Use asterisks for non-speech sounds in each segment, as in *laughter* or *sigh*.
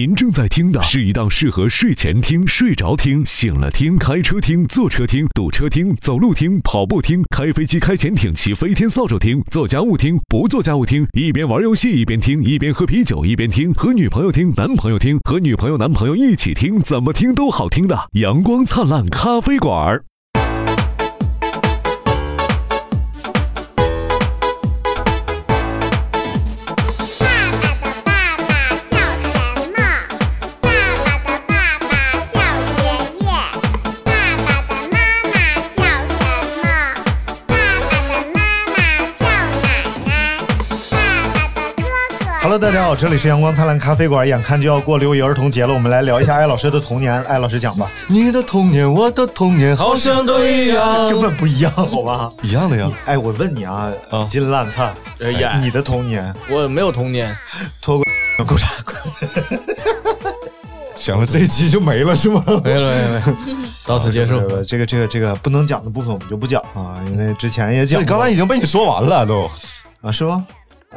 您正在听的是一档适合睡前听、睡着听、醒了听、开车听、坐车听、堵车听、走路听、跑步听、开飞机、开潜艇、骑飞天扫帚听、做家务听、不做家务听，一边玩游戏一边听，一边喝啤酒一边听，和女朋友听、男朋友听，和女朋友、男朋友一起听，怎么听都好听的阳光灿烂咖啡馆。Hello，大家好，这里是阳光灿烂咖啡馆，眼看就要过六一儿童节了，我们来聊一下 *laughs* 艾老师的童年。艾老师讲吧，你的童年，我的童年，好像都一样，根本不一样，好吧？*laughs* 一样的呀。哎，我问你啊，啊金烂灿，哎你的童年我没有童年，脱过裤衩行了这一期就没了是吗？没 *laughs* 了没了，没了到此结束。呃这个这个这个不能讲的部分我们就不讲啊，因为之前也讲。刚才已经被你说完了都啊是吗？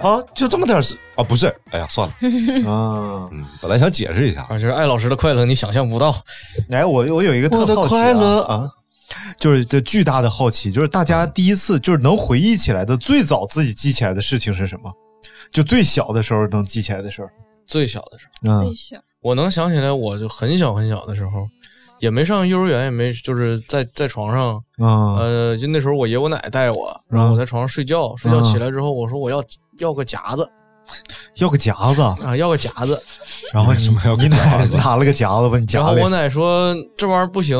啊，就这么点事啊？不是，哎呀，算了，*laughs* 啊，嗯，本来想解释一下，啊，就是艾老师的快乐，你想象不到。*laughs* 哎，我我有一个特好奇、啊、快乐啊，就是这巨大的好奇，就是大家第一次就是能回忆起来的最早自己记起来的事情是什么？就最小的时候能记起来的事儿。最小的时候，嗯我能想起来，我就很小很小的时候，也没上幼儿园，也没就是在在床上，啊呃，就那时候我爷我奶带我，然后我在床上睡觉，睡觉起来之后，我说我要要个夹子要个夹子，啊，要个夹子，然后什么要个你奶夹子拿了个夹子吧你夹然后我。奶说这玩意儿不行，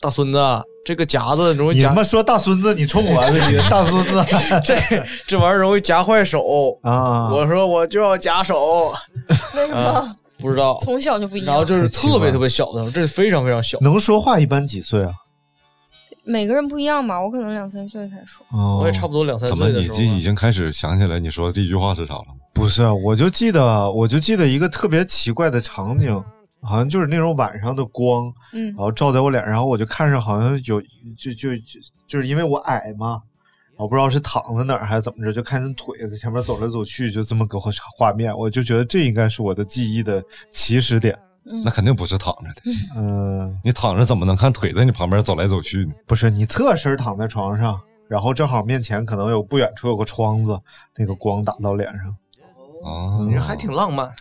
大孙子，这个夹子容易夹你他妈说大孙子，你冲我的，你大孙子 *laughs* 这这玩意儿容易夹坏手。啊！我说我就要夹手，为什么？啊，不知道。从小就不一样。然后就是特别特别小的，这是非常非常小。能说话一般几岁啊？每个人不一样嘛，我可能两三岁才说。哦我也差不多两三岁怎么你。这已经开始想起来你说的第一句话是啥了？不是，我就记得，我就记得一个特别奇怪的场景，好像就是那种晚上的光，嗯然后照在我脸上，然后我就看着好像有，就就就就是因为我矮嘛，我不知道是躺在哪儿还是怎么着，就看见腿在前面走来走去，就这么个画面，我就觉得这应该是我的记忆的起始点。那肯定不是躺着的，嗯、你躺着怎么能看腿在你旁边走来走去呢？不是，你侧身躺在床上，然后正好面前可能有不远处有个窗子，那个光打到脸上。哦，你这还挺浪漫。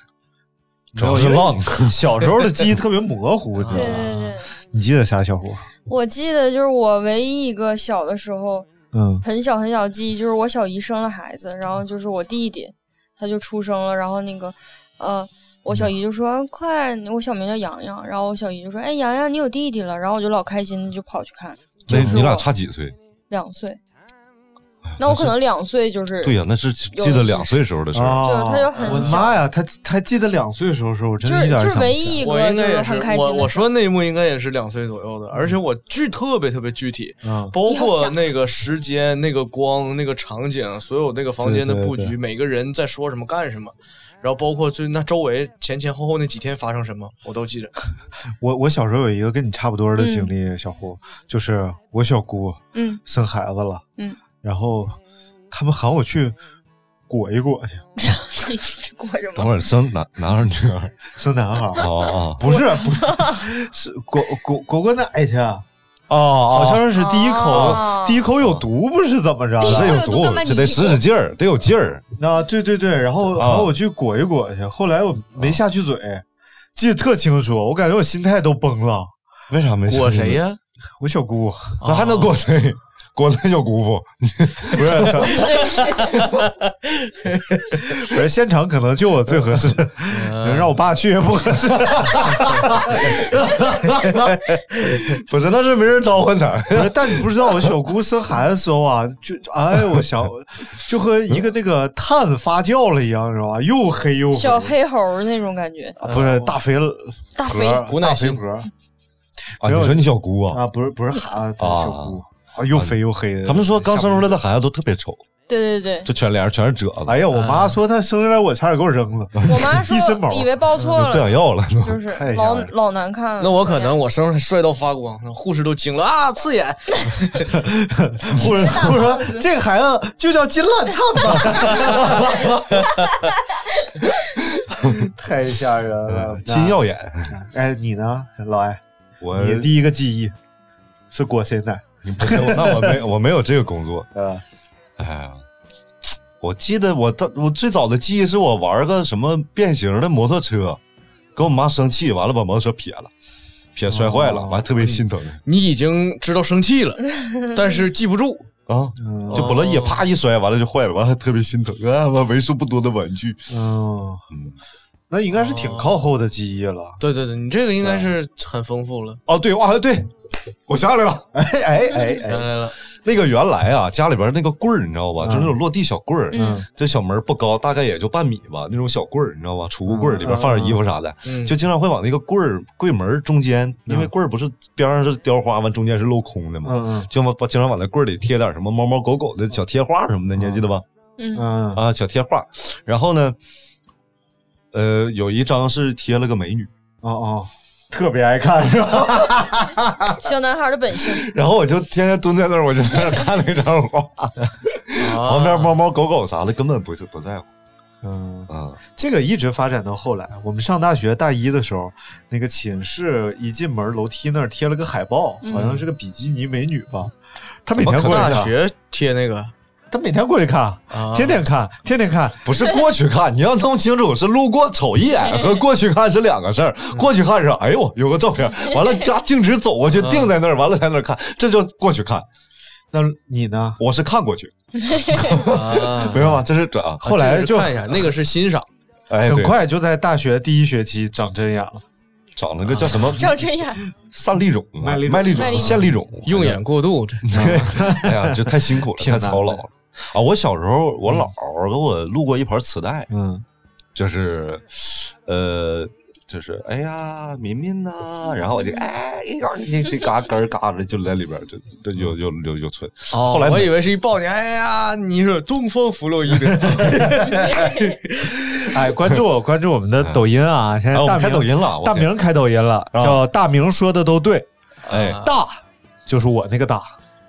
主要是浪，小时候的记忆特别模糊，你知对道吗？对对，你记得啥，小伙？我记得就是我唯一一个小的时候嗯很小很小的记忆，就是我小姨生了孩子，然后就是我弟弟他就出生了，然后那个呃。我小姨就说：“快，我小名叫洋洋。”然后我小姨就说：“哎，洋洋，你有弟弟了。”然后我就老开心的就跑去看。就是那你俩差几岁？两岁，那我可能两岁就是对呀，那是记得两岁时候的事儿。啊就他就很我的小妈呀，他他记得两岁时候的时候，我真就是就是唯一一我个就是应该也是很开心的我我说那一幕应该也是两岁左右的，而且我具特别特别具体，嗯。包括那个时间、那个光、那个场景，所有那个房间的布局，对对对每个人在说什么、干什么，然后包括就那周围前前后后那几天发生什么，我都记着。*laughs* 我我小时候有一个跟你差不多的经历，小胡，就是我小姑嗯。生孩子了，嗯，然后他们喊我去裹一裹去，*laughs* 过什么？等会儿生男男孩女孩？生男孩儿。*laughs* 哦哦不是不 *laughs* 是，是裹裹裹裹奶去，哦，好像是第一口、哦第一口有毒，不是怎么着？这有毒这得使使劲儿，得有劲儿。啊，对对对，然后啊然后我去裹一裹去，后来我没下去嘴，记得特清楚，我感觉我心态都崩了。为啥没裹谁？呀？我小姑那还能裹谁？裹咱小姑父？*laughs* 不是，不是现场可能就我最合适，让我爸去也不合适。*laughs* 不是，那是没人召唤他。不是，但你不知道，我小姑生孩子的时候啊，就哎，我想就和一个那个碳发酵了一样，知道吧？又黑又小黑，猴那种感觉，不是大肥了大肥盒，古乃馨大肥盒啊，你说你小姑啊？啊，不是不是孩子，小姑。啊又肥又黑的。他们说刚生出来的孩子都特别丑，对对对，就全脸上全是褶子，哎呀，我妈说她生下来我差点给我扔了。我妈说 *laughs* 一身毛以为抱错了不想，要了。就是太老老难看了。那我可能我生出来帅到发光，护士都惊了啊，刺眼。*laughs* 护士护士说 *laughs* 这个孩子就叫金烂灿吧，太吓人了，金耀眼，哎，你呢，老艾？我你第一个记忆是裹谁奶？你不行，那我没 *laughs* 我没有这个工作。呃，哎呀，我记得我的我最早的记忆是我玩个什么变形的摩托车，跟我妈生气，完了把摩托车撇了，撇摔坏了，哦完特别心疼你已经知道生气了，但是记不住。啊，嗯就不乐意，啪一摔，完了就坏了，完了还特别心疼啊，完为数不多的玩具，嗯，那应该是挺靠后的记忆了。对对对，你这个应该是很丰富了。哦，对，哇，对，我想起来了，*laughs* 哎哎哎想起来了，那个原来啊，家里边那个棍儿，你知道吧？嗯。就是那种落地小棍儿，嗯。这小门不高，大概也就半米吧，那种小棍儿，你知道吧？储物棍儿里边放点衣服啥的，嗯。就经常会往那个棍儿柜门中间，因为棍儿不是边上是雕花，完中间是镂空的嘛，嗯嗯。就往把经常往那棍儿里贴点什么猫猫狗狗的小贴画什么的，你还记得吧？嗯，嗯。啊，小贴画。然后呢，呃，有一张是贴了个美女，啊啊，特别爱看是吧？小男孩的本性。*laughs* 然后我就天天蹲在那儿，我就在那儿看那张画，旁边猫猫狗狗啥的根本不是不在乎嗯，啊。这个一直发展到后来，我们上大学大一的时候，那个寝室一进门楼梯那儿贴了个海报，好像是个比基尼美女吧。他每天过去看，大学贴那个他每天过去看，啊，天天看，天天看。不是过去看，你要弄清楚，是路过瞅一眼和 *laughs* 过去看是两个事儿。过去看是，哎呦，有个照片，*laughs* 完了嘎径直走过去，定在那儿，完了在那儿看，这就过去看。那你呢？我是看过去，*laughs* 啊没有啊？这是这啊，后来就这个看一下，那个是欣赏。哎，很，快就在大学第一学期长针眼了。长了个叫什么长针眼，散粒肿啊，麦粒肿线粒肿，用眼过度，这哎呀，这太辛苦了，太操劳了啊！我小时候，我姥儿给我录过一盘磁带，嗯，就是，呃，就是哎呀，民民呐，然后我就哎，这这嘎咯儿嘎的就在里边，就就有有有有存。哦后来我以为是一抱你，哎呀，你是东风弗洛伊德，哎，关注我，关注我们的抖音啊！现在大明们开抖音了，大明开抖音了，啊叫大明说的都对，哎，大就是我那个大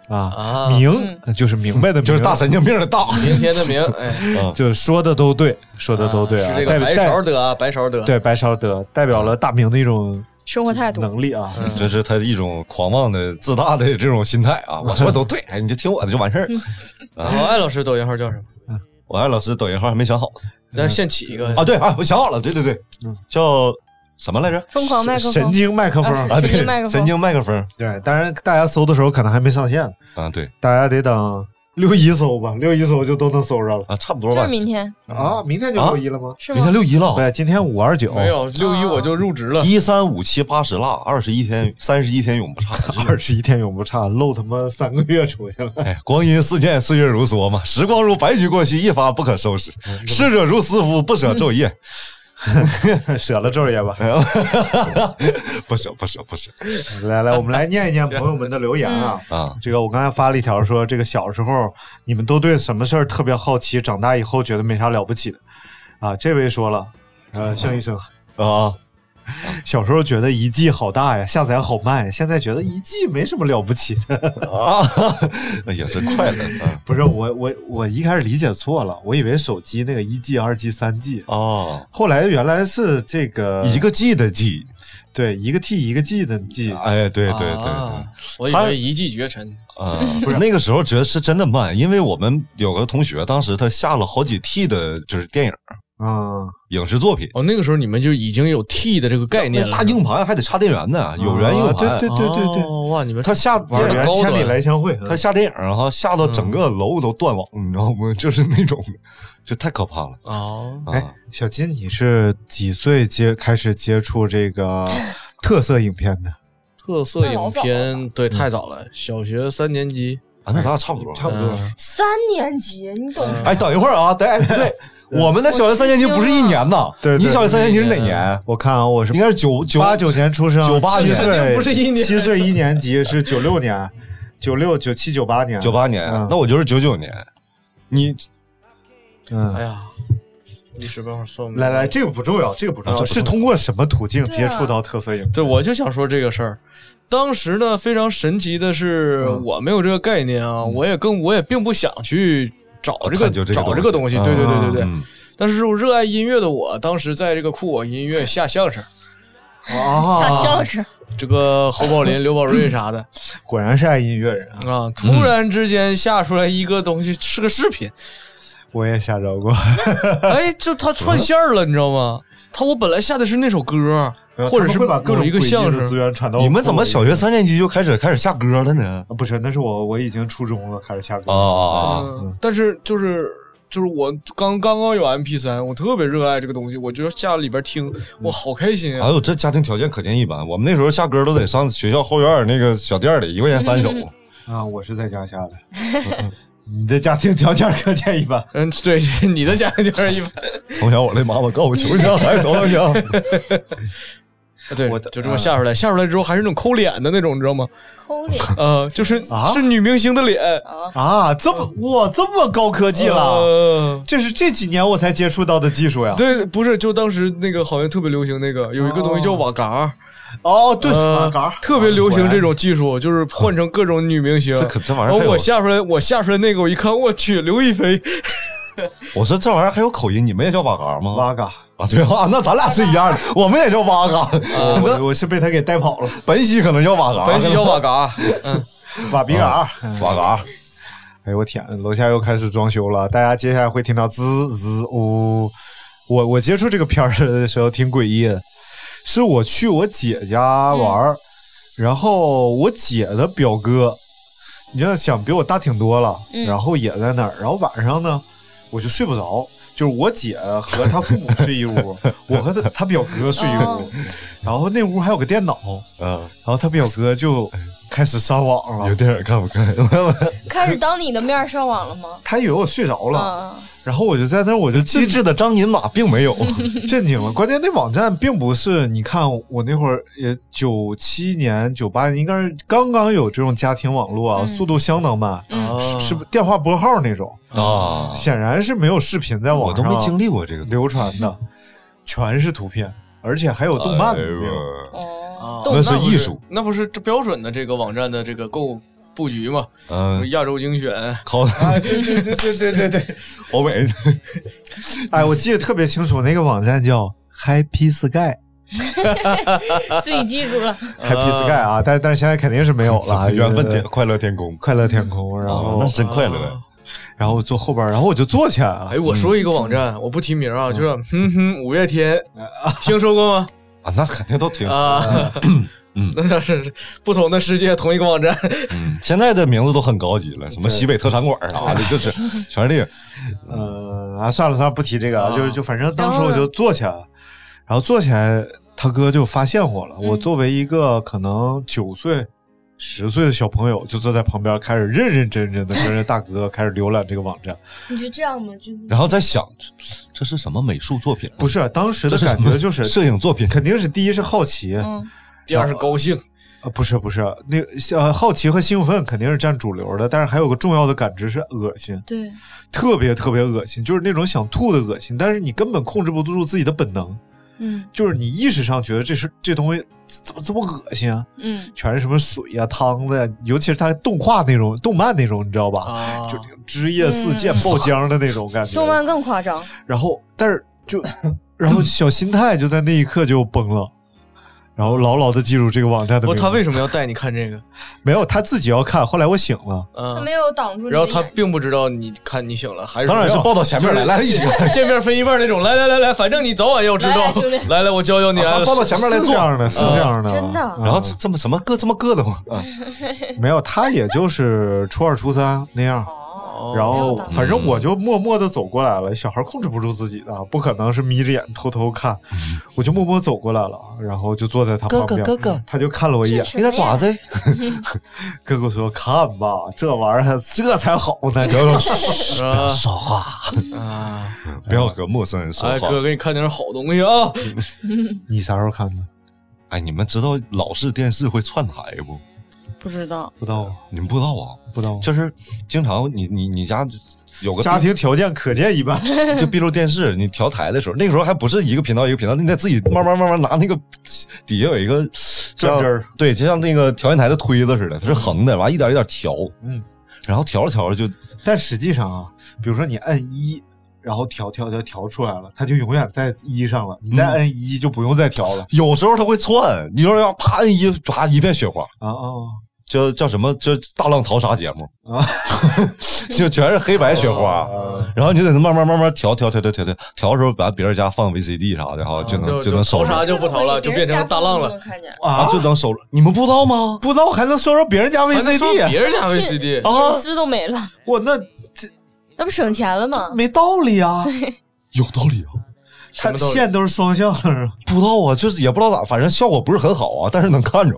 啊，啊。明就是明白的 *laughs* 明，就是大神经病的大，*laughs* 明天的明，哎，嗯。就是说的都对，说的都对啊，是这个白勺得啊，白勺得，对白勺得代表了大明的一种生活态度。能力啊。嗯。这是他一种狂妄的、自大的这种心态啊！*laughs* 我说的都对，哎，你就听我的就完事儿。然后艾老师抖音号叫什么？我爱老师抖音号还没想好。咱现起一个。啊，对啊，我想好了，对对对，叫什么来着？疯狂麦克风，神经麦克风啊啊，对神经麦克，风对，当然大家搜的时候可能还没上线，啊，对大家得等六一搜吧，六一搜就都能搜着了啊，差不多吧就是。明天啊。明天就六一了吗？是吗明天？六一了，对，今天五二九，没有六一我就入职了。一三五七八十腊，二十一天，三十一天永不差。*laughs* 二十一天永不差，漏他妈三个月出去了。哎，光阴似箭，岁月如梭嘛，时光如白驹过隙，一发不可收拾。逝者如斯夫，不舍昼夜。*laughs* 舍了昼夜吧。*laughs* 不舍不舍不舍来来，我们来念一念朋友们的留言啊。啊！这个我刚才发了一条说，这个小时候你们都对什么事儿特别好奇，长大以后觉得没啥了不起的啊。这位说了，呃，向医生，啊，*laughs* 小时候觉得一 G 好大呀，下载好慢，现在觉得一 G 没什么了不起的。啊，那也是快乐啊 *laughs* 不是我我我一开始理解错了，我以为手机那个一 G、二 G、三 G，哦，后来原来是这个一个 G 的 G，对一个 T 一个 G 的 G，哎，对对对对。啊。我以为一骑绝尘。啊，*laughs* 不是。那个时候觉得是真的慢，因为我们有个同学当时他下了好几 T 的，就是电影啊，影视作品，哦，那个时候你们就已经有 T 的这个概念了。大硬盘还得插电源呢，有源硬啊盘。对对对对对，哦哇，你们他下玩电影千里来相会，他下电影哈，下到整个楼都断网，你知道吗？*laughs* 就是那种，这太可怕了哦，啊！哎，小金，你是几岁接开始接触这个 *laughs* 特色影片的？特色影片对太早了，小学三年级。啊，那咱俩差不多，差不多。嗯三年级，你懂？哎，等一会儿啊，对，对，我们的小学三年级不是一年呐，对对你小学三年级是哪年？我看啊，我是应该是九九八九年出生，九八年七岁不是一年七岁一年级是九六年，九六、九七、九八年，九八年，嗯那我就是九九年。你嗯哎，呀，一时半会儿算不来来，这个不重要，这个不重要，是通过什么途径接触到特色影片？对，我就想说这个事儿。当时呢，非常神奇的是，嗯我没有这个概念啊，我也更我也并不想去找这个这个找这个东西。对对对对对。嗯但是热爱音乐的我，当时在这个酷我音乐下相声，*laughs* 下啊，相声，这个侯宝林、刘宝瑞啥的 *laughs* 果然是爱音乐人啊！啊，突然之间下出来一个东西是个视频，我也下着过，*laughs* 哎，就他串线了，你知道吗？他我本来下的是那首歌，或者是把各种一个相声资。源传到你们怎么小学三？三年级就开始开始下歌了呢？啊不是，那是我我已经初中了，开始下歌啊啊啊！嗯，但是就是就是我刚刚刚有 MP 三，我特别热爱这个东西，我就下里边听，我好开心啊！哎呦，这家庭条件可见一斑。我们那时候下歌都得上学校后院那个小店里，一块钱三首。啊！我是在家下的，*laughs* 你的家庭条件可见一斑。*laughs* 嗯，对，*laughs* 你的家庭条件一般，从小我的妈妈告我求上海走两江。对，我就这么下出来，下出来之后还是那种抠脸的那种，你知道吗？抠脸呃，就是啊是女明星的脸，啊！啊，这么哇，这么高科技了，呃这是这几年我才接触到的技术呀。对，不是，就当时那个好像特别流行那个，有一个东西叫瓦嘎，哦，对，呃马嘎特别流行这种技术，就是换成各种女明星。这可这玩意儿然后还有我下出来，我下出来那个，我一看，我去，刘亦菲，*laughs* 我说这玩意儿还有口音，你们也叫瓦嘎吗？瓦嘎，啊，对啊，那咱俩是一样的，我们也叫瓦嘎。*laughs* 我我是被他给带跑了，本溪可能叫瓦嘎，本溪叫瓦嘎，*laughs* 嗯，瓦比嘎。瓦嘎。哎呦我天，楼下又开始装修了，大家接下来会听到滋滋呜。我我接触这个片儿的时候挺诡异的，是我去我姐家玩儿，然后我姐的表哥，你要想比我大挺多了，嗯然后也在那儿，然后晚上呢我就睡不着，就是我姐和她父母睡一屋，*laughs* 我和她她表哥睡一哦。屋，然后那屋还有个电脑，嗯，然后她表哥就开始上网了有，电影看不看？*laughs* 开始当你的面上网了吗？他以为我睡着了，啊，然后我就在那我就机智的张银马并没有。震惊了。关键那网站并不是，你看我那会儿也九七年、九八年，应该是刚刚有这种家庭网络啊，嗯速度相当慢，嗯是是电话拨号那种，啊，显然是没有视频在网上我都没经历过这个流传的，全是图片，而且还有动漫的。哦，那是艺术。那不是这标准的这个网站的这个购布局吗？嗯，亚洲精选，考哎，对对对对对对对，*laughs* 欧美 *laughs* 哎，我记得特别清楚，那个网站叫 Happy Sky。*laughs* 自己记住了。Happy Sky 啊，但是但是现在肯定是没有了，缘分天快乐天空，快乐天空，然后、啊那真快乐。然后我坐后边，然后我就坐起来了哎，。我说一个网站，我不提名啊，就是哼哼五月天，听说过吗？啊，那肯定都挺。啊，*laughs* 嗯那是不同的世界，同一个网站。嗯，现在的名字都很高级了，什么西北特产馆啥的，就是 *laughs* 全是这个。呃啊，算了算了，不提这个，啊就就反正当时我就坐起来了，然后坐起来，他哥就发现我了。嗯我作为一个可能九岁、十岁的小朋友，就坐在旁边，开始认认真真的跟着大哥开始浏览这个网站。*laughs* 你就这样吗？就是然后在想，这是什么美术作品？不是，当时的感觉就是摄影作品。肯定是第一是好奇，嗯，第二是高兴，呃，不是不是，那呃好奇和兴奋肯定是占主流的，但是还有个重要的感知是恶心，对，特别特别恶心，就是那种想吐的恶心，但是你根本控制不住自己的本能，嗯就是你意识上觉得这是这东西怎么这么恶心啊，嗯全是什么水呀、汤子呀，尤其是它动画那种、动漫那种，你知道吧？啊就汁液四溅、爆浆的那种感觉。动漫更夸张。然后，但是就，然后小心态就在那一刻就崩了。然后牢牢的记住这个网站的不，名字。他为什么要带你看这个？*laughs* 没有？他自己要看。后来我醒了，他嗯没，有挡住你然后他并不知道你看你醒了，还是当然是抱到前面来，来一起。见面分一半那种。来来来来，反正你早晚要知道来来我教教你。来抱到前面来坐是这。样的，是这样的。真的嗯然后这么什么硌这么硌的慌啊？没有，他也就是初二、初三那样。哦，然后反正我就默默的走过来了，小孩控制不住自己的，不可能是眯着眼偷偷看，我就默默走过来了，然后就坐在他旁边，哥哥哥哥他就看了我一眼，你在爪子？*laughs* 哥哥说看吧，这玩意儿这才好呢，*laughs* 哥哥说话，啊！不要和陌生人说哎，话。哥，给你看点好东西啊！你啥时候看的？哎，你们知道老式电视会串台不？不知道。不知道，你们不知道啊？不知道，就是经常你你你家有个家庭条件可见一斑。*laughs* 就闭路电视，你调台的时候，那个时候还不是一个频道一个频道，你得自己慢慢慢慢拿那个底下有一个像转针儿对，就像那个调音台的推子似的，它是横的，完一点一点调，嗯，然后调着调着就但实际上啊，比如说你按一，然后调调调调出来了，它就永远在一上了。你再摁一就不用再调了。有时候它会窜，你说要啪摁一，啪一片雪花，啊啊叫叫什么？叫大浪淘沙节目，啊！*laughs* 就全是黑白雪花，然后你就得慢慢慢慢调调调调调调，调的时候把别人家放 VCD 啥的哈，就能就能收着淘沙就不逃了，就变成大浪了。啊，就能收着。你们不知道吗？不知道还能收着别人家 VCD？啊别人家 VCD 啊隐私都没了，*laughs* 我那这那不省钱了吗？没道理啊！*laughs* 有道理啊。它线都是双向的，不知道啊，就是也不知道咋，反正效果不是很好啊，但是能看着。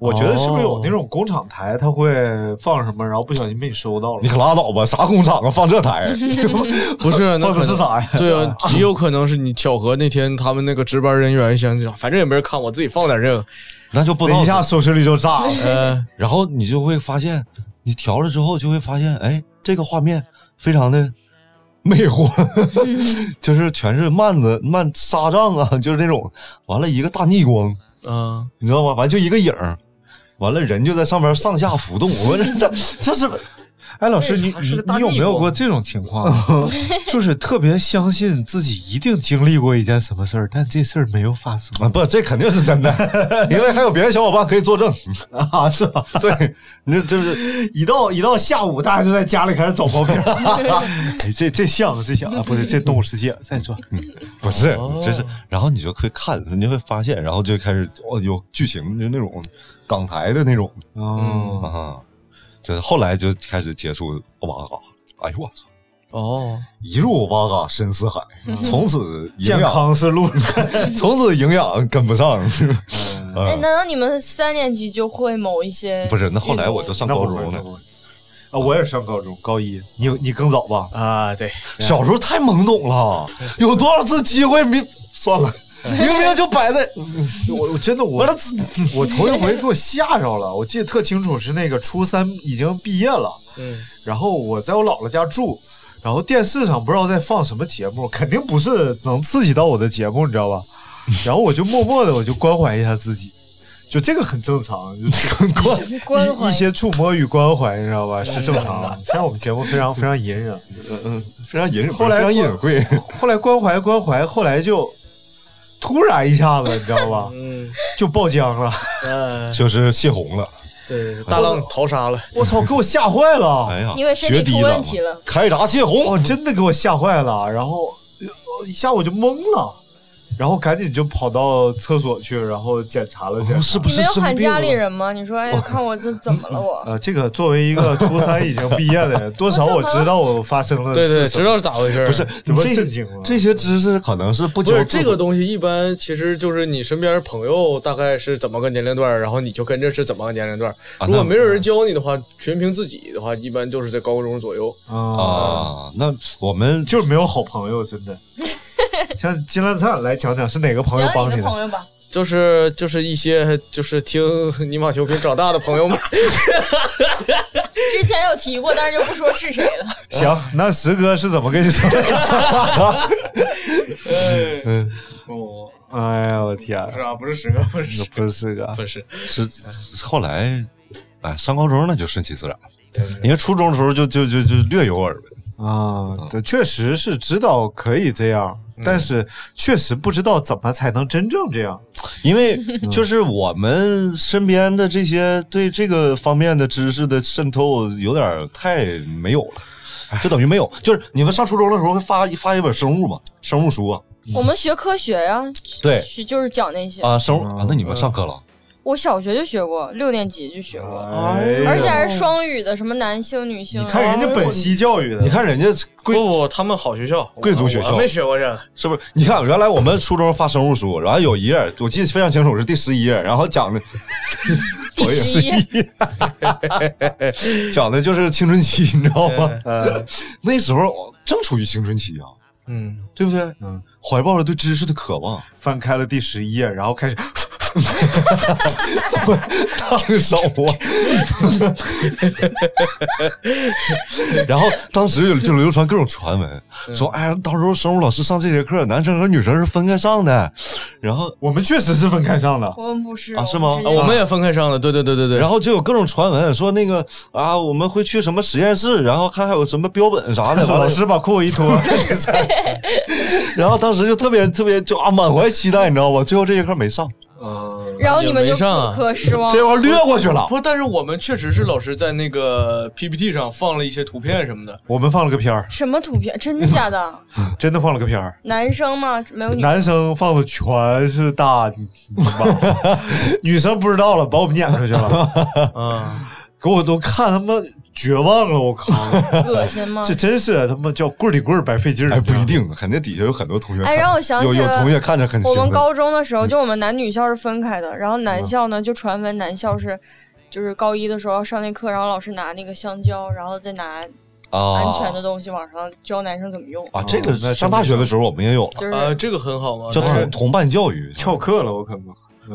我觉得是不是有那种工厂台，它会放什么，然后不小心被你收到了你？可拉倒吧，啥工厂啊，放这台？*laughs* *laughs* 不是，那放的可能是啥呀？对啊，极有可能是你巧合那天他们那个值班人员想想，反正也没人看，我自己放点这个，那就不能一下收视率就炸了。嗯，然后你就会发现，你调了之后就会发现，哎，这个画面非常的魅惑，*laughs* 就是全是幔子、幔纱帐啊，就是那种，完了一个大逆光，嗯，你知道吧？完就一个影儿，完了人就在上面上下浮动。我这这这是哎，老师，你你你有没有过这种情况？*laughs* 就是特别相信自己一定经历过一件什么事儿，但这事儿没有发生啊，不，这肯定是真的，因为还有别的小伙伴可以作证。*laughs* 啊？是吧？对，你这就是 *laughs* 一到一到下午，大家就在家里开始找毛病。哎，这这像这像啊，不是这动物世界。再说，不是哦，就是，然后你就会看，你就会发现，然后就开始哦，有剧情，就那种港台的那种哦，啊，就是后来就开始接触哇嘎，哎呦我操！哦，一入哇嘎深似海，从此健，康是路。*laughs* 从此营养跟不上。哎，啊难道你们三年级就会某一些？不是，那后来我就上高中了啊，我也上高中，高一。你你更早吧？啊，对，小时候太懵懂了，有多少次机会没算了，*laughs* 明明就摆在 *laughs* 我我真的我我头一回给我吓着了，我记得特清楚，是那个初三已经毕业了，嗯，然后我在我姥姥家住，然后电视上不知道在放什么节目，肯定不是能刺激到我的节目，你知道吧？然后我就默默的我就关怀一下自己，就这个很正常，就是 *laughs* 关关怀一一些触摸与关怀，你知道吧？是正常的。现在我们节目非常非常隐忍，嗯嗯，非常隐，后来非常隐晦。后来关怀关怀，后来就突然一下子，你知道吧？*laughs* 嗯，就爆浆了。呃，就是泄洪了，对，大浪淘沙了，我操，给我吓坏了！哎呀，因为身体出决堤问题了开闸泄哦，洪，真的给我吓坏了，然后呃一下我就懵了，然后赶紧就跑到厕所去，然后检查了检查。哦是不你没有喊家里？人吗？你说，哎，看我这怎么了我？呃，*laughs* 这个作为一个初三 *laughs* 已经毕业的人，多少我知道我发生了对对，知道是咋回事儿不是，怎么这震惊了这些知识可能是不不是教这个东西，一般其实就是你身边朋友大概是怎么个年龄段，然后你就跟着是怎么个年龄段。啊如果没有人教你的话，全凭自己的话，一般都是在高中左右。啊？啊。那我们就是没有好朋友，真的。*laughs* *laughs* 像金兰灿来讲讲是哪个朋友帮你的？朋友吧。就是就是一些就是听尼玛调频长大的朋友们，之前有提过，但是就不说是谁了。*laughs* 行，那石哥是怎么跟你说的？嗯哦，哎呀，我天，是啊，不是十个，不是十不是石哥，不是，是后来，哎，上高中那就顺其自然了。对对因为初中的时候就就就就略有耳闻，啊，对，确实是知道可以这样，但是确实不知道怎么才能真正这样。*laughs* 因为就是我们身边的这些对这个方面的知识的渗透有点太没有了，就等于没有。就是你们上初中的时候会发发一本生物嘛，生物书啊，我们学科学呀，对就是讲那些。啊，生物啊，那你们上课了？我小学就学过，六年级就学过，哎而且还是双语的，什么男性、女性。你看人家本溪教育的，你看人家贵不不，他们好学校，贵族学校我没学过这个。是不是？你看原来我们初中发生物书，然后有一页我记得非常清楚，是第十一页，然后讲的 *laughs* 第十一，*laughs* 讲的就是青春期，你知道吗？呃，那时候正处于青春期啊，嗯，对不对？嗯，怀抱着对知识的渴望。翻开了第十一页，然后开始 *laughs* 这么烫手啊！然后当时就就流传各种传闻，说哎呀，到时候生物老师上这节课，男生和女生是分开上的。然后我们确实是分开上的，我们不是啊是吗啊我们也分开上的，对对对对对。然后就有各种传闻说那个啊，我们会去什么实验室，然后看还有什么标本啥的。*laughs* 完了老师把裤子一脱，*laughs* 然后当时就特别特别就啊满怀期待，你知道吧？最后这节课没上，然后你们就也没上可可失望这。玩意儿略过去了。不是，但是我们确实是老师在那个 PPT 上放了一些图片什么的。我们放了个片儿，什么图片？真的假的？*laughs* 真的放了个片儿。男生吗？没有女。男生放的全是大泥巴，*laughs* 女生不知道了，把我们撵出去了，啊，给我都看他妈绝望了，我靠！恶心吗这？真是他妈叫棍儿顶棍儿白费劲儿。哎，不一定，肯定底下有很多同学看。哎让我想起有有了同学看着很。我们高中的时候，就我们男女校是分开的，然后男校呢就传闻男校是，就是高一的时候要上那课，然后老师拿那个香蕉，然后再拿啊安全的东西往上教男生怎么用，啊，这个上大学的时候我们也有了，就是呃，这个很好吗，叫同同伴教育，翘课了，我可能。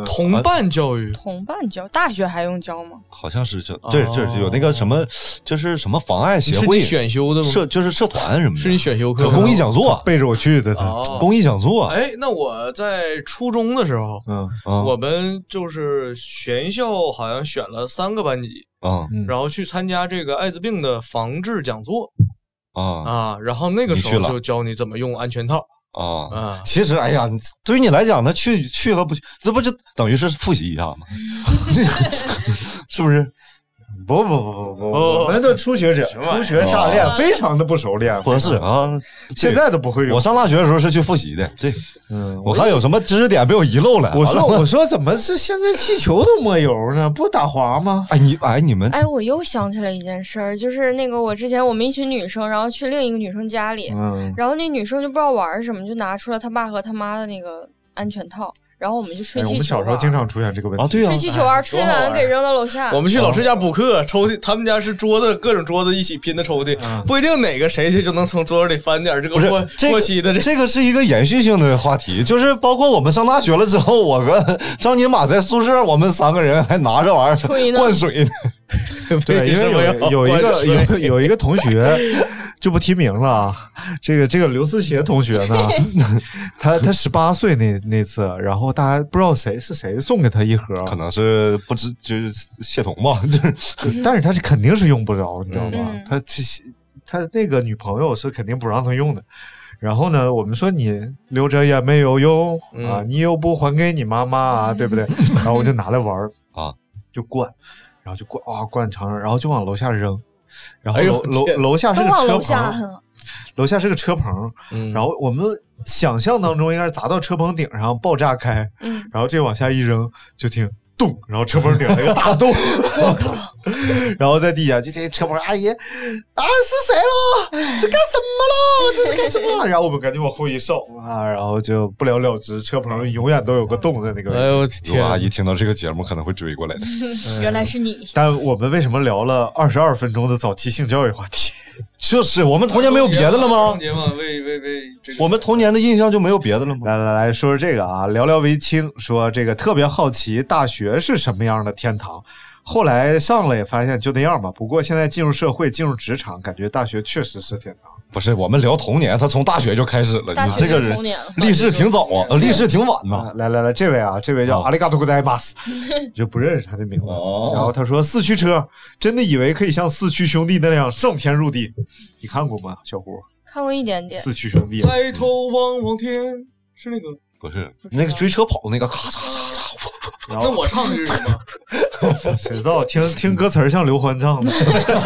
同伴教育。同伴教。大学还用教吗？好像是这对，就是有那个什么，就是什么妨碍协是你会选修的吗？社，就是社团什么的，是你选修课公益讲座，背着我去的。哦。公益讲座，哎，那我在初中的时候，嗯啊我们就是全校好像选了三个班级，啊嗯。然后去参加这个艾滋病的防治讲座。啊。啊，然后那个时候就教你怎么用安全套啊！啊。其实，哎呀，对于你来讲，那去去和不去，这不就等于是复习一下吗？*laughs* *laughs* 是不是？不不不不不，哦我们的初学者，初学乍练，非常的不熟练。不是啊，现在都不会用。我上大学的时候是去复习的，对嗯，我看有什么知识点被我遗漏了。我 *laughs* 说我说怎么是现在气球都没油呢？不打滑吗？哎你哎你们哎，我又想起来一件事儿，就是那个我之前我们一群女生，然后去另一个女生家里，嗯，然后那女生就不知道玩什么，就拿出了她爸和她妈的那个安全套，然后我们就吹哎，我们气球玩。小时候经常出现这个问题啊，对呀吹，气球玩，吹完给扔到楼下。我们去老师家补课，抽屉他们家是桌子，各种桌子一起拼的抽屉，不一定哪个谁去就能从桌子里翻点这个过这个过期的这。这个是一个延续性的话题，就是包括我们上大学了之后，我和 *laughs* 张金马在宿舍，我们三个人还拿这玩意儿灌水呢。*laughs* 对，因为有有一个有有一个同学就不提名了啊，这个这个刘思协同学呢，*laughs* 他他十八岁那那次，然后大家不知道谁是谁送给他一盒，可能是不知就是谢童吧，就是但是他是肯定是用不着，你知道吗？嗯他他那个女朋友是肯定不让他用的。然后呢，我们说你留着也没有用、嗯啊，你又不还给你妈妈啊，对不对？然后我就拿来玩啊，就灌，然后就灌啊灌场上，然后就往楼下扔，然后哎楼 *laughs* 楼天楼下是个车棚，楼下是个车棚，嗯。然后我们想象当中应该是砸到车棚顶上爆炸开，嗯，然后这往下一扔，就听咚，然后车棚顶了一个大洞，我靠！然后在地下就这车棚，阿姨啊是谁了？这干什么了？这是干什么？*laughs* 然后我们赶紧往后一扫啊，然后就不了了之，车棚永远都有个洞在那个位置。哎呦我如天果！阿姨听到这个节目，可能会追过来的。*laughs* 原来是你。但我们为什么聊了二十二分钟的早期性教育话题？就是我们童年没有别的了吗童？年嘛，为为为这个我们童年的印象就没有别的了吗？来来来说说这个啊，聊聊为清，说这个特别好奇大学是什么样的天堂。后来上了也发现就那样吧。不过现在进入社会、进入职场，感觉大学确实是天堂。不是，我们聊童年，他从大学就开始了。你这个人就童年了历史挺早啊，呃历史挺晚啊呐。，来来来，这位啊，这位叫哦阿里嘎多古代马斯，*laughs* 就不认识他的名字。哦然后他说四驱车真的以为可以像四驱兄弟那样上天入地，你看过吗，小胡？看过一点点，四驱兄弟，抬头望望天，是那个？不是那个追车跑那个，咔嚓嚓嚓，那我唱的是什么？*laughs* 谁知道听听歌词儿像刘欢唱的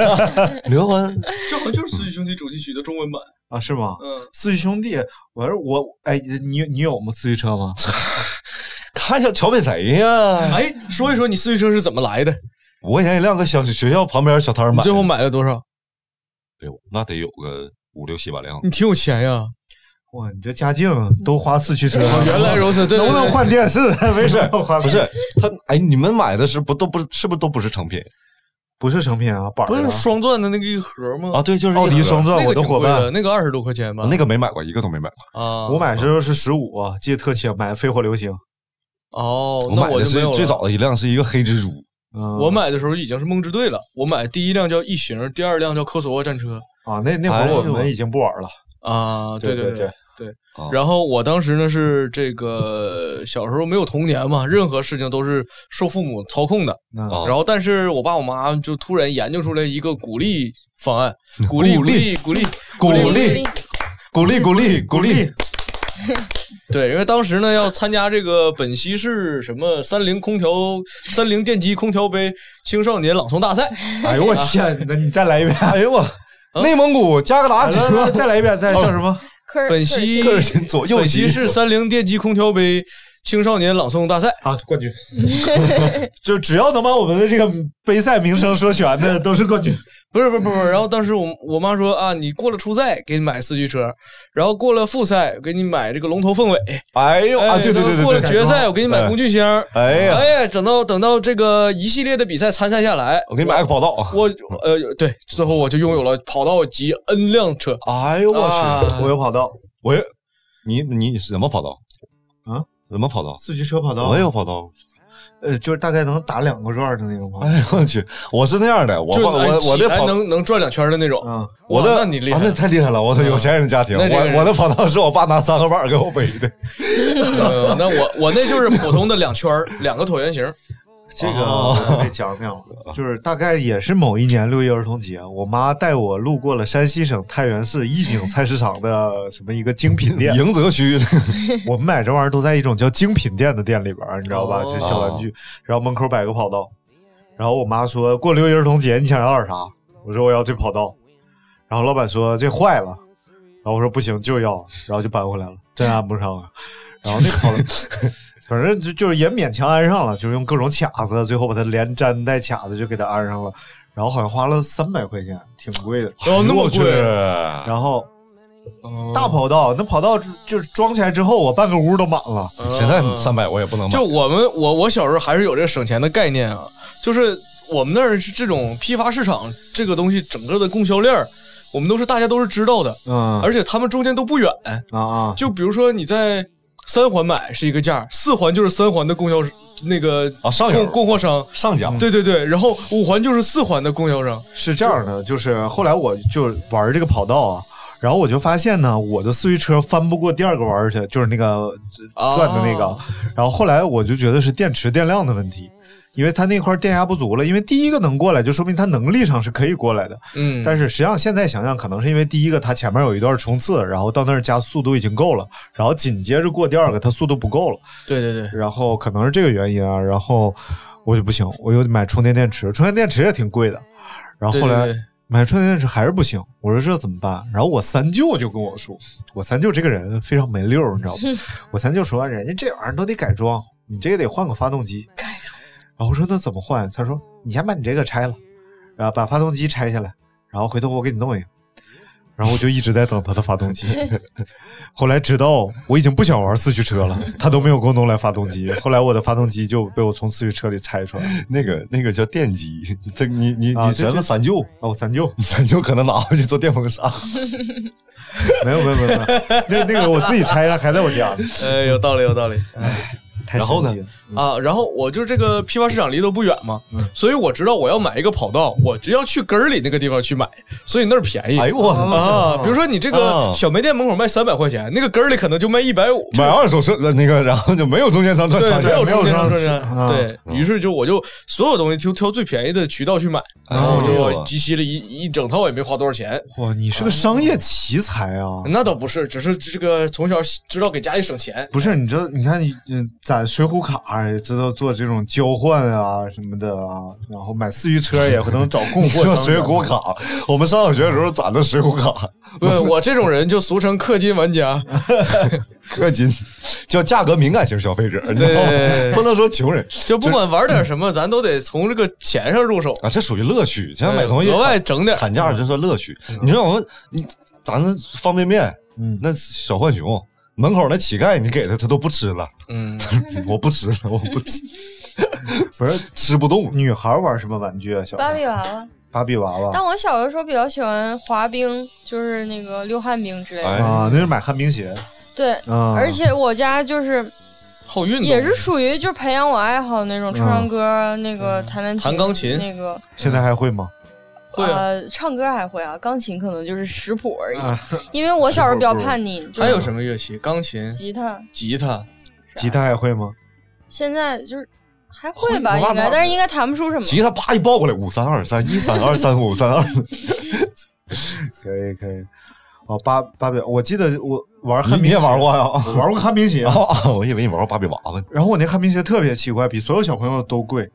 *laughs* 刘欢 *laughs* 这好像就是《四驱兄弟》主题曲的中文版。啊？是吗？嗯，四驱兄弟，我说我哎，你你有吗？四驱车吗？看一下桥本谁呀？哎，说一说你四驱车是怎么来的？五块钱一辆，搁小学校旁边小摊儿买。你最后买了多少？哎呦，那得有个五六七八辆。你挺有钱呀！哇，你这家境都花四驱车，哦 *laughs* 原来如此，对能不能？换电视？为什么要花？不是他，哎，你们买的是不都不是是不是都不是成品不是成品啊，板不是双钻的那个一盒吗？啊？，对，就是奥迪双钻，那个我的伙挺贵的，伴。那个二十多块钱吧？那个没买过，一个都没买过。啊，我买的时候是十五，记得特清，买的飞火流星。哦，我买的那就没有最早的一辆是一个黑蜘蛛，嗯我买的时候已经是梦之队了，我买第一辆叫异形，第二辆叫科索沃战车啊，那那会儿我们已经不玩了。啊，对对对对然后我当时呢是这个小时候没有童年嘛，任何事情都是受父母操控的。然后，但是我爸我妈就突然研究出来一个鼓励方案，*laughs* 鼓励鼓励励鼓励鼓励励鼓励鼓励鼓励，对，因为当时呢要参加这个本溪市什么三菱空调、三菱电机空调杯青少年朗诵大赛，哎呦我天，那你再来一遍，哎呦我，内蒙古加格达来来来再来一遍，再叫什么？科尔本溪科尔沁左右本溪旗市三菱电机空调杯青少年朗诵大赛。啊，冠军！*laughs* *laughs* 就只要能把我们的这个杯赛名声说全的，都是冠军。不是不是不是，然后当时我我妈说啊，你过了初赛给你买四驱车，然后过了复赛给你买这个龙头凤尾，哎呦啊，哎对对对对过了，决赛我给你买工具箱，哎呀。哎呀，等到等到这个一系列的比赛参赛下来，我给你买个跑道，我呃对，最后我就拥有了跑道及 N 辆车，哎呦我啊。去，我有跑道，我也你你是什么跑道？啊？什么跑道？四驱车跑道，我也有跑道。呃，就是大概能打两个转的那种吧。哎呦我去，我是那样的，我我我的跑能能转两圈的那种。嗯，我的啊那那你厉害那，太厉害了，我的有钱人家庭，我我的跑道是我爸拿三个板儿给我背的。呃 *laughs* 那我我那就是普通的两圈儿两个椭圆形。这个我得讲讲，*laughs* 就是大概也是某一年六一儿童节，我妈带我路过了山西省太原市义景菜市场的 *laughs* 什么一个精品店，迎泽区，*laughs* 我们买这玩意儿都在一种叫精品店的店里边儿，你知道吧？哦就小玩具，然后门口摆个跑道，然后我妈说过六一儿童节你想要点啥？我说我要这跑道，然后老板说这坏了，然后我说不行就要，然后就搬回来了，真安不上啊。然后那跑道，反正就就是也勉强安上了，就是用各种卡子，最后把它连粘带卡子就给它安上了，然后好像花了三百块钱，挺贵的。哦，那么贵，然后哦大跑道那跑道就就是装起来之后，我半个屋都满了。现在三百我也不能买就。我们我我小时候还是有这个省钱的概念啊，就是我们那儿是这种批发市场这个东西整个的供销链，我们都是大家都是知道的，嗯而且他们中间都不远。啊啊，就比如说你在三环买是一个价，四环就是三环的供销那个啊上游。供供货商，上家对对对，然后五环就是四环的供销商。是这样的，就是后来我就玩这个跑道啊，然后我就发现呢，我的四驱车翻不过第二个弯去，就是那个啊转的那个。然后后来我就觉得是电池电量的问题，因为他那块电压不足了。因为第一个能过来，就说明他能力上是可以过来的。嗯，但是实际上现在想想，可能是因为第一个他前面有一段冲刺，然后到那儿加速度已经够了，然后紧接着过第二个他速度不够了。对对对，然后可能是这个原因啊，然后我就不行，我又买充电电池，充电电池也挺贵的，然后后来对对对买充电电池还是不行，我说这怎么办？然后我三舅就跟我说，我三舅这个人非常没溜，你知道吗？*laughs* 我三舅说，人家这玩意儿都得改装，你这个得换个发动机。改装然后我说那怎么换？他说你先把你这个拆了，然后把发动机拆下来，然后回头我给你弄一个。然后我就一直在等他的发动机，*laughs* 后来直到我已经不想玩四驱车了，他都没有给我弄来发动机。后来我的发动机就被我从四驱车里拆出来了。那个那个叫电机，这你你啊你学了三舅，哦，我三舅三舅可能拿回去做电风扇。没有没有没有，那那个我自己拆了，还在我家呢。呃，有道理有道理。太然后呢？啊，然后我就这个批发市场离得不远嘛，所以我知道我要买一个跑道，我只要去根儿里那个地方去买，所以那儿便宜。哎呦我啊，比如说你这个啊小卖店门口卖三百块钱，那个根儿里可能就卖一百五。买二手车那个，然后就没有中间商赚对，差价没有中间商赚差价对于是就我就所有东西就挑最便宜的渠道去买，然后我就集齐了一一整套，也没花多少钱。哇，你是个商业奇才啊！那倒不是，只是这个从小知道给家里省钱。不是，你知道，你看你嗯，攒水浒卡也知道做这种交换啊什么的啊，然后买四驱车也可能找供货商。*laughs* 水浒卡，我们上小学的时候攒的水浒卡，不，我这种人就俗称氪金玩家。*laughs* 氪金叫价格敏感型消费者，你知道吗对？不能说穷人就不管玩点什么，咱都得从这个钱上入手，啊，这属于乐趣。像买东西额外整点。砍价，这算乐趣。你说我们，你咱那方便面，嗯那小浣熊门口那乞丐，你给他他都不吃了，嗯，*laughs* 我不吃了，*laughs* 我不吃，*laughs* 不是吃不动。女孩玩什么玩具啊？小芭比娃娃。芭比娃娃。但我小的时候比较喜欢滑冰，就是那个溜旱冰之类的。哎。啊，那是买旱冰鞋。对，啊，而且我家就是好运动。也是属于就培养我爱好那种，唱唱歌，那个弹弹琴弹钢琴。那个现在还会吗？会啊。呃，唱歌还会啊，钢琴可能就是识谱而已。啊，因为我小时候比较叛逆，还有什么乐器？钢琴、吉他，吉他。吉他还会吗？现在就是还会吧，应该，但是应该弹不出什么。吉他啪一抱过来，五三二三一三二三五三二。可以可以。哦，芭芭比，我记得我玩旱冰鞋也玩过呀？我玩过旱冰鞋，啊，我以为你玩过芭比娃娃呢。然后我那旱冰鞋特别奇怪，比所有小朋友都贵。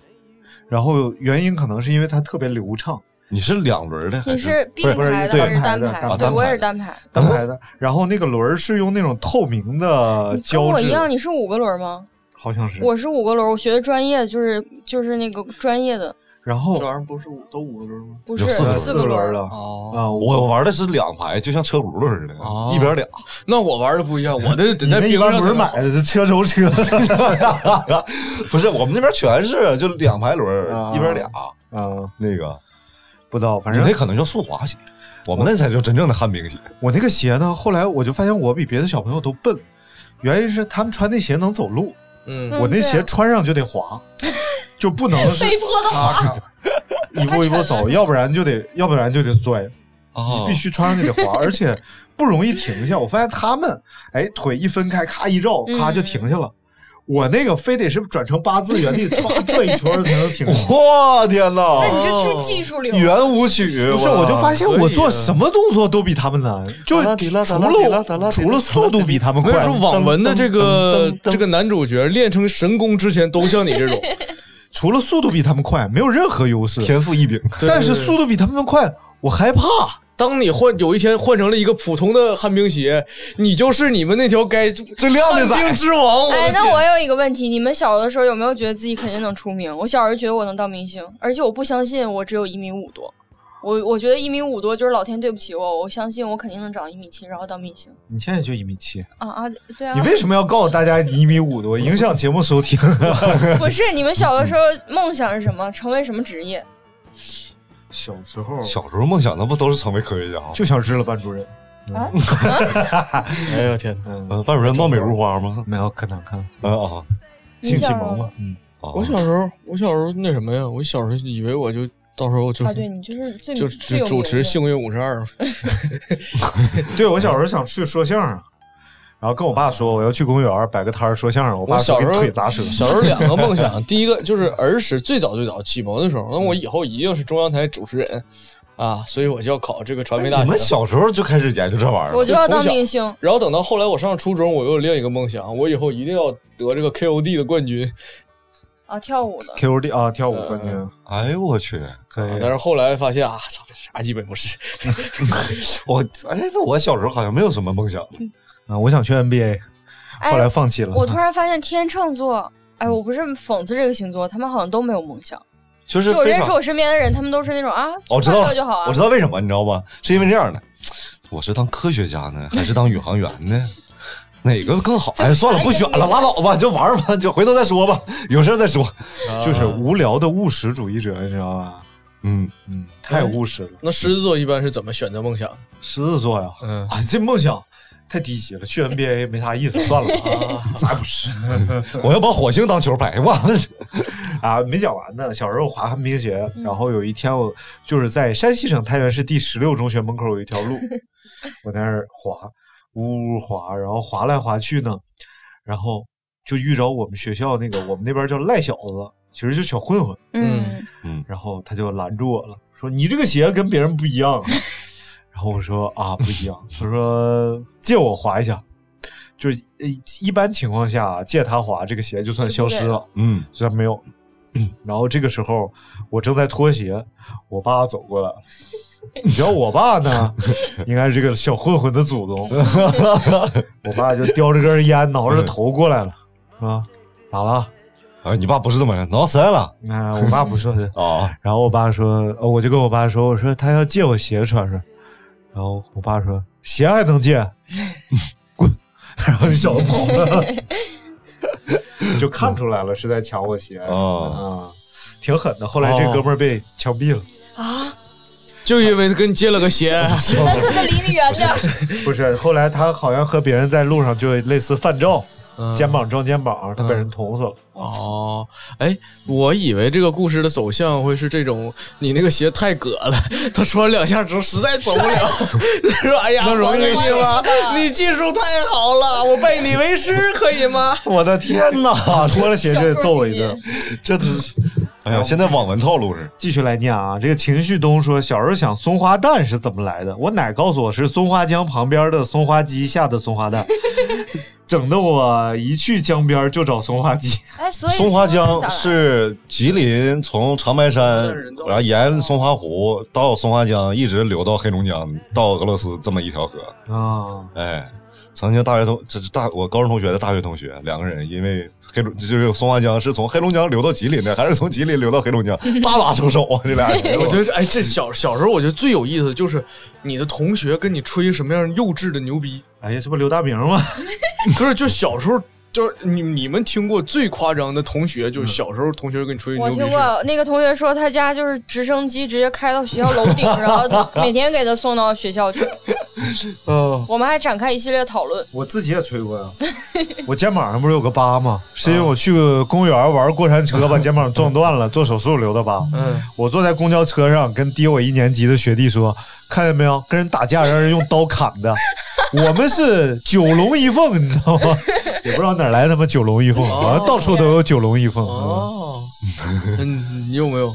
然后原因可能是因为它特别流畅，你是两轮的还你是并排的对还是单单排的？对，我也啊单排是单排。单排的。然后那个轮是用那种透明的胶跟我一样，你是五个轮吗？好像是。我是五个轮，我学的专业就是就是那个专业的，然后这玩意儿不是五都五个轮吗？不是有四个轮的哦，啊，我玩的是两排，就像车轱辘似的，哦一边俩。*laughs* 那我玩的不一样，*laughs* 我的得你那一在冰上买的，是车轴车。*laughs* 不是，我们那边全是就两排轮，啊一边俩。啊，那个，不知道，反正你那可能叫速滑鞋，我们那才叫真正的旱冰鞋。我那个鞋呢，后来我就发现我比别的小朋友都笨，原因是他们穿那鞋能走路，嗯，我那鞋穿上就得滑，就不能是被迫的滑。*laughs* 一步一步走，要不然就得，要不然就得摔，啊必须穿上就得滑，*laughs* 而且不容易停下。我发现他们，哎，腿一分开，咔一绕，咔就停下了。我那个非得是转成八字原地，转转一圈才能停下。*laughs* 哇天哪！那你就去技术流。圆舞曲不是，我就发现我做什么动作都比他们难，就除了除了速度比他们快我跟你，说，网文的这个这个男主角练成神功之前，都像你这种，*laughs* 除了速度比他们快，没有任何优势。天赋异禀。但是速度比他们快，我害怕。当你换有一天换成了一个普通的旱冰鞋，你就是你们那条街最亮的仔旱冰之王。哎，那我有一个问题，你们小的时候有没有觉得自己肯定能出名？我小时候觉得我能当明星，而且我不相信我只有一米五多。我我觉得一米五多就是老天对不起我，我相信我肯定能长一米七，然后当明星你现在就一米七，啊啊！对啊你，为什么要告诉大家你一米五多，影响节目收听？*laughs* 不是你们小的时候梦想是什么？成为什么职业？小时候小时候梦想那不都是成为科学家吗？就想知了班主任，啊？*laughs* 哎呦天！嗯，呃，班主任貌美如花吗？没有可难看，啊啊性启蒙嘛，嗯，啊！我小时候，我小时候那什么呀？我小时候以为我就到时候就啊，对你就是最就最有就主持《幸运五十二》。*laughs* *laughs* 对我小时候想去说相声，然后跟我爸说我要去公园摆个摊儿说相声，我爸小时候腿砸折，小时候两个梦想，第一个就是儿时最早最早启蒙的时候，那我以后一定是中央台主持人啊，所以我就要考这个传媒大学。你们小时候就开始研究这玩意儿？我就要当明星。然后等到后来我上初中，我又有另一个梦想，我以后一定要得这个 KOD 的冠军。啊，跳舞的，KOD 啊，跳舞冠军哎呦我去！可以但。是后来发现啊，操，啥基本不是。*laughs* 我哎，那我小时候好像没有什么梦想。啊，我想去 NBA，哎后来放弃了。我突然发现天秤座，哎，我不是讽刺这个星座，他们好像都没有梦想。就是就我认识我身边的人，他们都是那种啊，我知道就好啊。我知道为什么，你知道吧？是因为这样的，我是当科学家呢，还是当宇航员呢？哪个更好？哎，算了，不选了，拉倒吧，就玩吧，就回头再说吧，有事再说。就是无聊的务实主义者，你知道吧？嗯，嗯，太务实了。那狮子座一般是怎么选择梦想？狮子座呀，嗯，啊，这梦想太低级了，去 NBA *laughs* 没啥意思，算了啊，*laughs* 啥也不是？*laughs* 我要把火星当球拍，哇，啊。没讲完呢，小时候滑旱冰鞋，然后有一天我就是在山西省太原市第十六中学门口有一条路，我在那儿滑，呜呜滑，然后滑来滑去呢，然后就遇着我们学校那个我们那边叫赖小子，其实就小混混，嗯，然后他就拦住我了，说你这个鞋跟别人不一样。然后我说啊，不一样。他说借我滑一下，就是呃一般情况下借他滑这个鞋就算消失了，嗯，虽然没有。然后这个时候我正在脱鞋，我爸走过来了。你知道我爸呢，*laughs* 应该是这个小混混的祖宗。我爸就叼着根烟，挠着头过来了，是吧？咋了？啊，你爸不是这么人，挠腮了啊，我爸不是的。啊？*laughs* 然后我爸说，呃我就跟我爸说，我说他要借我鞋穿上，然后我爸说鞋还能借，*laughs* 滚！然后这小子跑了，就看出来了是在抢我鞋啊、哦挺狠的。后来这哥们儿被枪毙了，啊，就因为跟你借了个鞋，*laughs* 那可得离你远点。*laughs* 不是？后来他好像和别人在路上就类似犯照嗯肩膀撞肩膀，他被人捅死了。哦，哎，我以为这个故事的走向会是这种，你那个鞋太硌了，*laughs* 他穿两下之后实在走不了，他 *laughs* 说：“哎呀，那容易吗？你技术太好了，我拜你为师可以吗我的天哪，*laughs* 脱了鞋就得揍我一顿。这这，哎呀，现在网文套路是继续来念啊，这个秦旭东说，小时候想松花蛋是怎么来的？我奶告诉我是松花江旁边的松花鸡下的松花蛋，*laughs* 整的我一去江边就找松花鸡。哎，所以松花江是吉林从长白山，然后沿松花湖到松花江，一直流到黑龙江，到俄罗斯这么一条河。啊，哎，曾经大学同这是大我高中同学的大学同学，两个人因为黑龙就是松花江是从黑龙江流到吉林的，还是从吉林流到黑龙江，大打出手啊！这俩人，我觉得，哎，这小小时候我觉得最有意思的就是你的同学跟你吹什么样幼稚的牛逼，哎呀，这不刘大明吗？不是，就小时候。就是你你们听过最夸张的同学，就是小时候同学跟你吹牛我逼我听过那个同学说，他家就是直升机直接开到学校楼顶，*laughs* 然后每天给他送到学校去。嗯，*laughs* 我们还展开一系列讨论。我自己也吹过呀。*laughs* 我肩膀上不是有个疤吗？是因为我去公园玩过山车，把 *laughs* 肩膀撞断了，做手术留的疤。嗯，我坐在公交车上，跟低我一年级的学弟说：“看见没有，跟人打架让人用刀砍的，我们是九龙一凤，你知道吗？也不知道哪来他妈九龙一凤，好像到处都有九龙一凤。哦，嗯，你有没有？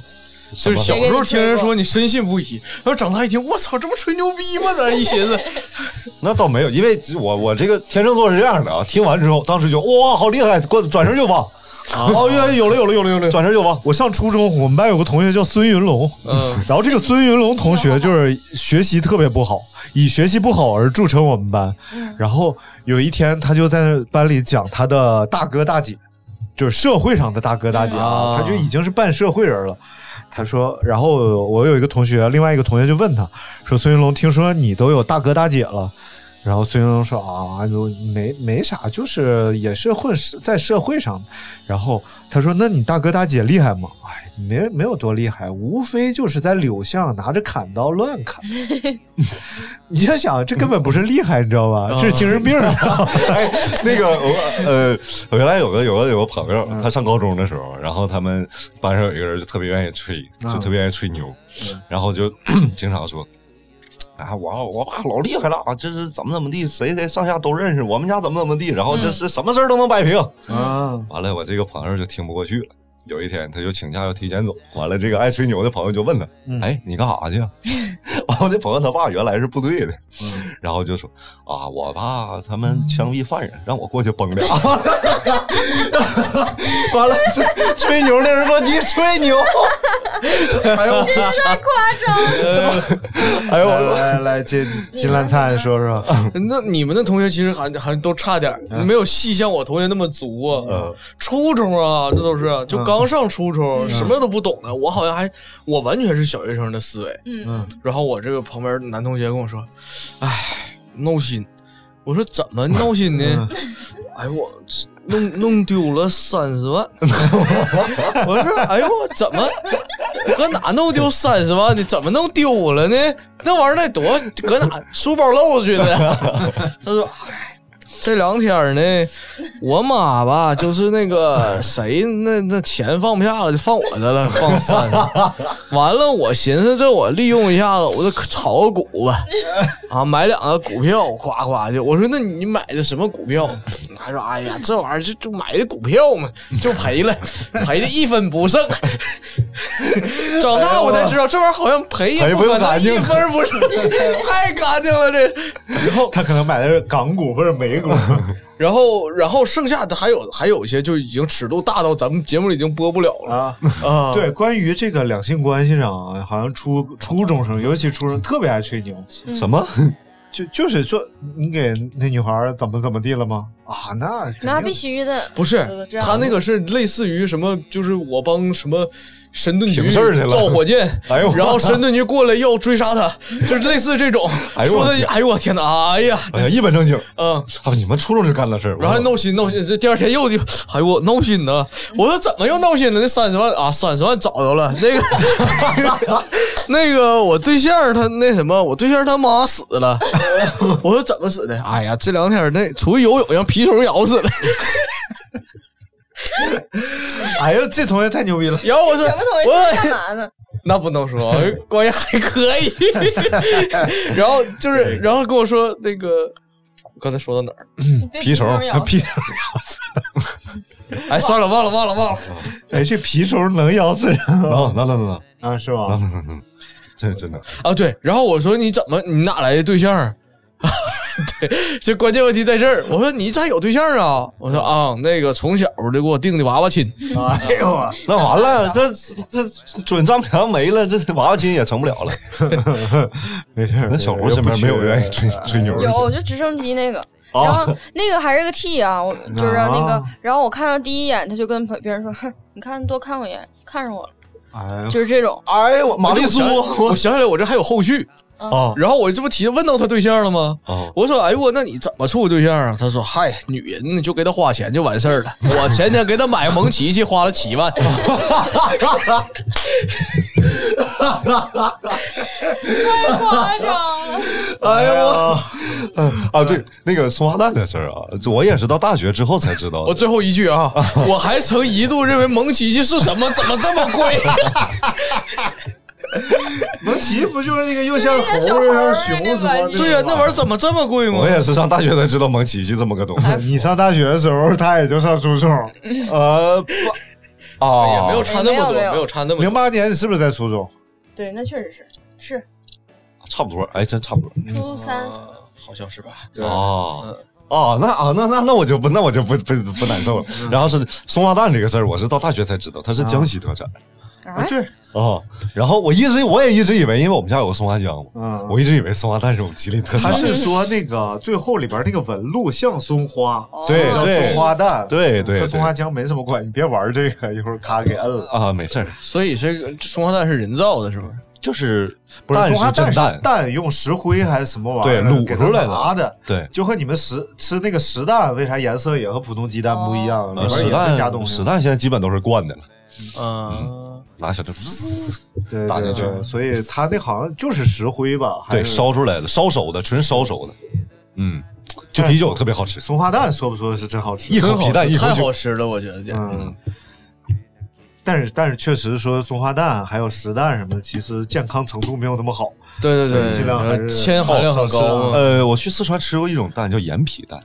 就是小时候听人说你深信不疑，然后长大一听，我操，这不吹牛逼吗？咱一寻思，*laughs* 那倒没有，因为我我这个天秤座是这样的啊，听完之后，当时就哇，好厉害，过转身就忘，哦，有有了有了有了有了，转身就忘。我上初中，我们班有个同学叫孙云龙，嗯，然后这个孙云龙同学就是学习特别不好，以学习不好而著称我们班。然后有一天，他就在班里讲他的大哥大姐，就是社会上的大哥大姐啊，啊他就已经是半社会人了。他说，然后我有一个同学，另外一个同学就问他说：“孙云龙，听说你都有大哥大姐了？”然后孙云龙说：“啊，就没没啥，就是也是混在社会上。”然后他说：“那你大哥大姐厉害吗？”哎，没没有多厉害，无非就是在柳巷拿着砍刀乱砍。*laughs* 你就想，这根本不是厉害，你知道吧？这是精神病啊！*laughs* 哎，那个我呃，我原来有个有个有个朋友，他上高中的时候，然后他们班上有一个人就特别愿意吹，就特别愿意吹牛，然后就 *clears throat* 经常说。啊，我我爸老厉害了啊！这是怎么怎么地，谁谁上下都认识，我们家怎么怎么地，然后这是什么事儿都能摆平。啊，完了，我这个朋友就听不过去了。有一天，他就请假要提前走。完了，这个爱吹牛的朋友就问他：“哎，你干啥去啊？” *laughs* 完，我这朋友他爸原来是部队的，然后就说：“啊，我爸他们枪毙犯人，让我过去崩俩。*laughs* ”完了，这吹牛的人说：“你吹牛。”哎呦，太夸张了！哎呦，来来来，金金兰灿说说，*laughs* 那你们的同学其实还还都差点儿，没有细像我同学那么足初中啊，这都是就刚上初中，什么都不懂呢。我好像还我完全是小学生的思维。嗯，然后我这个旁边男同学跟我说：“哎，闹心。”我说：“怎么闹心呢？”哎呦我弄弄丢了三十万。*laughs* 我说：“哎呦我怎么搁哪弄丢三十万呢？怎么弄丢了呢？那玩意儿得多搁哪书包漏出去的？” *laughs* 他说：“哎。”这两天呢，我妈吧，就是那个 *laughs* 谁，那那钱放不下了，就放我的了，放三十。*laughs* 完了，我寻思这我利用一下子，我就炒个股吧，*laughs* 啊，买两个股票，夸夸就。我说那你买的什么股票？他说哎呀，这玩意儿就就买的股票嘛，就赔了，赔的一分不剩。*laughs* 长大我才知道，这玩意儿好像赔也不可能干净一分不剩，*laughs* 太干净了这。然后他可能买的是港股或者美股。*laughs* 然后，然后剩下的还有还有一些就已经尺度大到咱们节目里已经播不了了啊啊！对，关于这个两性关系上啊，好像初初中生，尤其初中特别爱吹牛，什么？就就是说你给那女孩怎么怎么地了吗？啊，那那必须的。不是他那个是类似于什么，就是我帮什么神盾局事去了造火箭，*laughs* 哎呦然后神盾局过来要追杀他，就是类似这种说 *laughs* 的哎呦我天，哎呦我天哪，哎呀，哎呀，一本正经。嗯。啊，你们初中就干的事儿，然后还闹心闹心，这第二天又就，哎呦我闹心呢！我说怎么又闹心了？那三十万啊，三十万找着了。那个 *laughs* 那个我对象他那什么，我对象他妈死了。我说怎么死的？哎呀，这两天那出去游泳让皮蜱虫咬死了。*laughs* 哎呦，这同学太牛逼了！然后我说什么同学干嘛呢？*laughs* 那不能说，关系还可以。*laughs* 然后就是，然后跟我说那个，我刚才说到哪儿？皮虫，皮虫咬死蜱，哎，算了，忘了，忘了，忘了。哎，这皮虫能咬死人吗？能能能能啊，是吗？能能能，这真的。啊，对，然后我说你怎么你哪来的对象啊？对，这关键问题在这儿。我说你咋有对象啊？我说啊，那个从小的给我定的娃娃亲。哎呦我，那完了，这这准丈母娘没了，这娃娃亲也成不了了。*laughs* 没事儿，那小胡身边没有愿意吹吹牛的。有就直升机那个，然后那个还是个 T 啊，我就是那个啊，然后我看到第一眼，他就跟别人说，你看多看我一眼，看上我了，哎呦，就是这种。哎呦，我玛丽苏我想起来，我这还有后续。啊然后我这不提问到他对象了吗？啊！我说：“哎呦我，那你怎么处对象啊？”他说：“嗨，女人你就给他花钱就完事儿了。*laughs* 我前天给他买蒙奇奇，花了七万。太夸张了，哎呦我啊！对，那个松花蛋的事儿啊，我也是到大学之后才知道的。我最后一句啊，*laughs* 我还曾一度认为蒙奇奇是什么，怎么这么贵？*laughs* 蒙奇不就是那个又像猴又像熊什么那玩意儿？对呀、那玩意儿怎么这么贵吗？我也是上大学才知道蒙奇奇这么个东西。你上大学的时候，他也就上初中。呃，不啊，也没有差那么多，没有没有没有差那么多。零八年你是不是在初中？对，那确实是是差不多，哎，真差不多。初三，呃好像是吧？哦嗯哦，那啊，那那那我就不，那我就不不不难受了。然后是松花蛋这个事儿，我是到大学才知道，它是江西特产啊，对，啊。然后我一直我也一直以为，因为我们家有个松花江嘛，嗯我一直以为松花蛋是我们吉林特产他。是说那个最后里边那个纹路像松花，叫对对松花蛋，对对和松花江没什么关系，你别玩这个，一会儿咔给摁了。啊，没事儿，所以这个松花蛋是人造的，是不是？就是不是蛋松花蛋是蛋，蛋用石灰还是什么玩意儿对卤出来的的？对就和你们实吃那个实蛋，为啥颜色也和普通鸡蛋不一样？里边也会加蛋东西。实蛋现在基本都是灌的了，嗯，拿小就对打进去所以它那好像就是石灰吧？还对烧出来的，烧熟的，纯烧熟的，嗯，就啤酒特别好吃，松花蛋，说不说是真好吃？一口皮蛋一口太酒好吃了，我觉得这。嗯，但是但是确实说松花蛋还有实蛋什么的，其实健康程度没有那么好。对对对，含量很高。呃，我去四川吃过一种蛋叫盐皮蛋，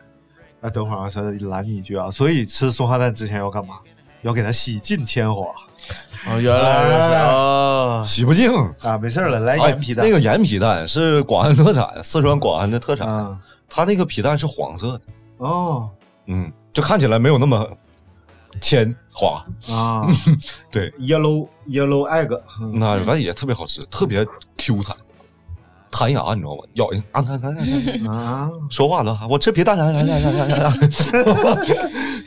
哎，等会儿啊，稍微拦你一句啊，所以吃松花蛋之前要干嘛？要给它洗尽铅华啊，原来如此啊！洗不净。啊！没事了，来哎盐皮蛋。那个盐皮蛋是广安特产，四川广安的特产。嗯，它那个皮蛋是黄色的，哦嗯，就看起来没有那么铅花。啊 *laughs* 对，，yellow yellow egg，嗯那反正也特别好吃，特别 Q 弹，弹牙，你知道吗？咬人啊，看看看看，啊，说话了，我吃皮蛋，来来来来来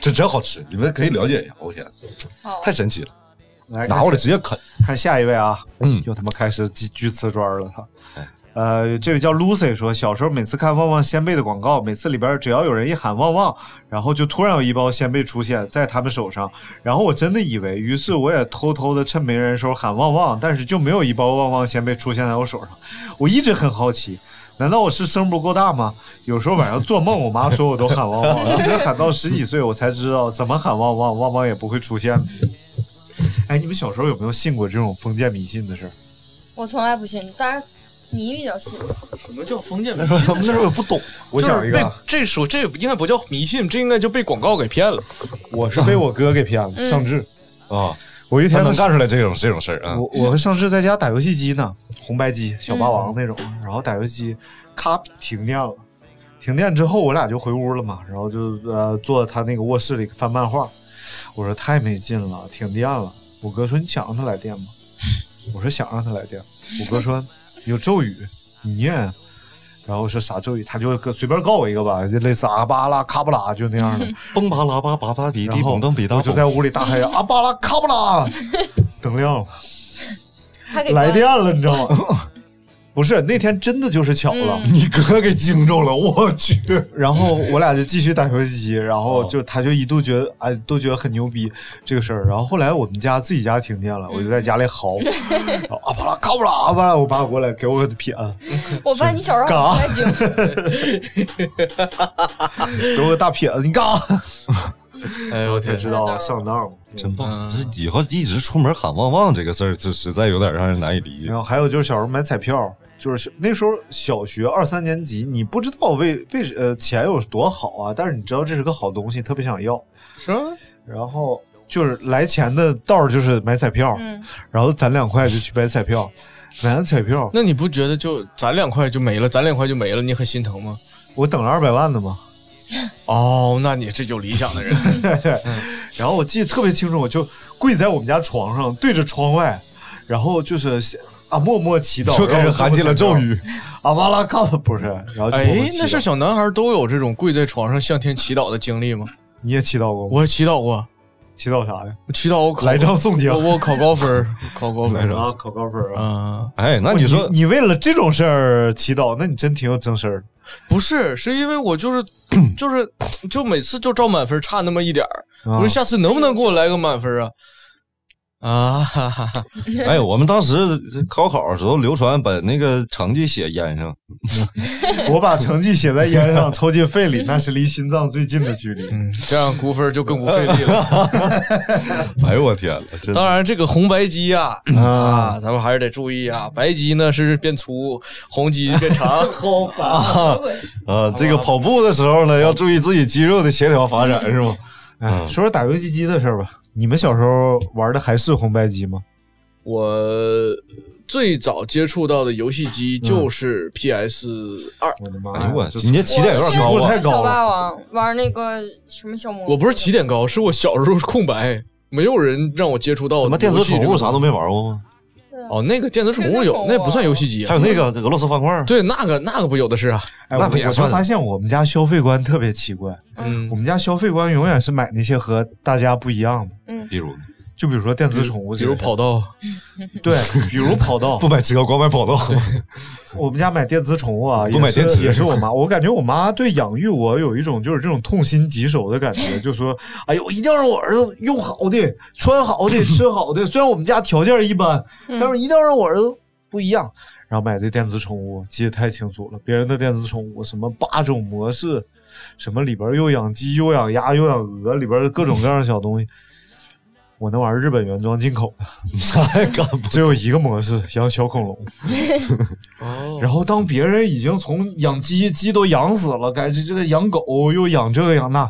这真好吃，你们可以了解一下。我天，太神奇了，来拿过来直接啃。看下一位啊，嗯又他妈开始锯锯瓷砖了他。呃，这位叫 Lucy 说，小时候每次看旺旺仙贝的广告，每次里边只要有人一喊旺旺，然后就突然有一包仙贝出现在他们手上，然后我真的以为，于是我也偷偷的趁没人的时候喊旺旺，但是就没有一包旺旺仙贝出现在我手上。我一直很好奇，难道我是声不够大吗？有时候晚上做梦，我妈说我都喊旺旺，一直喊到十几岁，我才知道怎么喊旺旺，旺旺也不会出现的。哎，你们小时候有没有信过这种封建迷信的事儿？我从来不信，当然你比较信。什么叫封建迷 *laughs* 那时候信？那时候也不懂，我讲一个啊，这说这应该不叫迷信，这应该就被广告给骗了。我是被我哥给骗了，嗯尚志。啊，我一天能干出来这种这种事儿啊。我我和尚志在家打游戏机呢，红白机、小霸王那种，然后打游戏，咔停电了。停电之后，我俩就回屋了嘛，然后就呃坐他那个卧室里翻漫画。我说太没劲了，停电了。我哥说你想让他来电吗？我说想让他来电。我哥说有咒语，你念。然后我说啥咒语？他就搁随便告我一个吧，就类似阿巴拉卡布拉就那样的。*laughs* 蹦巴拉巴巴巴比比然后蹦噔比大蹦我就在屋里大喊阿巴拉卡布拉，灯亮了。来电了，你知道吗？*laughs* 不是那天真的就是巧了。嗯你哥给惊着了，我去！*laughs* 然后我俩就继续打游戏机，然后哦就他就一度觉得哎都觉得很牛逼这个事儿。然后后来我们家自己家停电了，我就在家里嚎，*laughs* 然后啊巴拉卡布拉啊巴拉，我爸过来给我个撇子，我发现你小时候嘎很爱惊，*laughs* 给我个大撇子，你干啥？哎呦我天，才知道上当了。真棒！嗯这以后一直出门喊旺旺这个事儿，这实在有点让人难以理解然。后还有就是小时候买彩票，就是那时候小学二三年级，你不知道为为呃钱有多好啊，但是你知道这是个好东西，特别想要。是吧？然后就是来钱的道儿就是买彩票，嗯，然后攒两块就去买彩票，买完彩票那你不觉得就攒两块就没了，攒两块就没了，你很心疼吗？我等了二百万的嘛。哦，那你这有理想的人，*laughs* 对，然后我记得特别清楚，我就跪在我们家床上，对着窗外，然后就是啊默默祈祷，就开始喊起了咒语，啊巴拉靠，不是，然后就默默哎，那是小男孩都有这种跪在床上向天祈祷的经历吗？你也祈祷过吗？我祈祷过，祈祷啥呀？我祈祷我考来张宋江我我考高分，考高分啊，考高分啊！啊，哎，那你说你为了这种事儿祈祷，那你真挺有正事儿。不是，是因为我就是就是就每次就照满分差那么一点儿，啊我说下次能不能给我来个满分啊？啊，哈哈哈，*laughs* 哎，我们当时高考的时候流传把那个成绩写烟上，*laughs* 我把成绩写在烟上，抽进肺里，那是离心脏最近的距离。嗯，这样估分就更不费力了。*laughs* 哎呦我天呐，当然，这个红白机呀、啊啊，咱们还是得注意啊，白机呢是变粗，红机变长。好烦！啊，这个跑步的时候呢，要注意自己肌肉的协调发展，是吗？哎，说说打游戏机的事儿吧。你们小时候玩的还是红白机吗？我最早接触到的游戏机就是 PS 二、我的妈哎呦我，这今天起点有点高啊！我太高了小霸王玩那个什么小魔，我不是起点高，是我小时候是空白，没有人让我接触到什么电子宠物啥都没。没玩过吗？哦，那个电子宠物有，那不算游戏机啊。还有那个俄罗斯方块，对，那个那个不有的是啊。哎，我我发现我们家消费观特别奇怪。嗯。我，们家消费观永远是买那些和大家不一样的，嗯。比如就比如说电子宠物比，*laughs* 如跑道，对，比如跑道不。买车光买跑道，*laughs* 我们家买电子宠物啊，也是不买电池也是我妈。我感觉我妈对养育我有一种就是这种痛心疾首的感觉，*laughs* 就说：“哎呦，一定要让我儿子用好的、穿好的、吃好的。虽然我们家条件一般，但是一定要让我儿子不一样。”然后买的电子宠物记得太清楚了，别人的电子宠物什么八种模式，什么里边又养鸡又养鸭又养鹅，里边的各种各样的小东西。我那玩意儿日本原装进口的，啥也干不只有一个模式，养小恐龙。*laughs* 哦然后当别人已经从养鸡，鸡都养死了，该这这个养狗又养这个养那，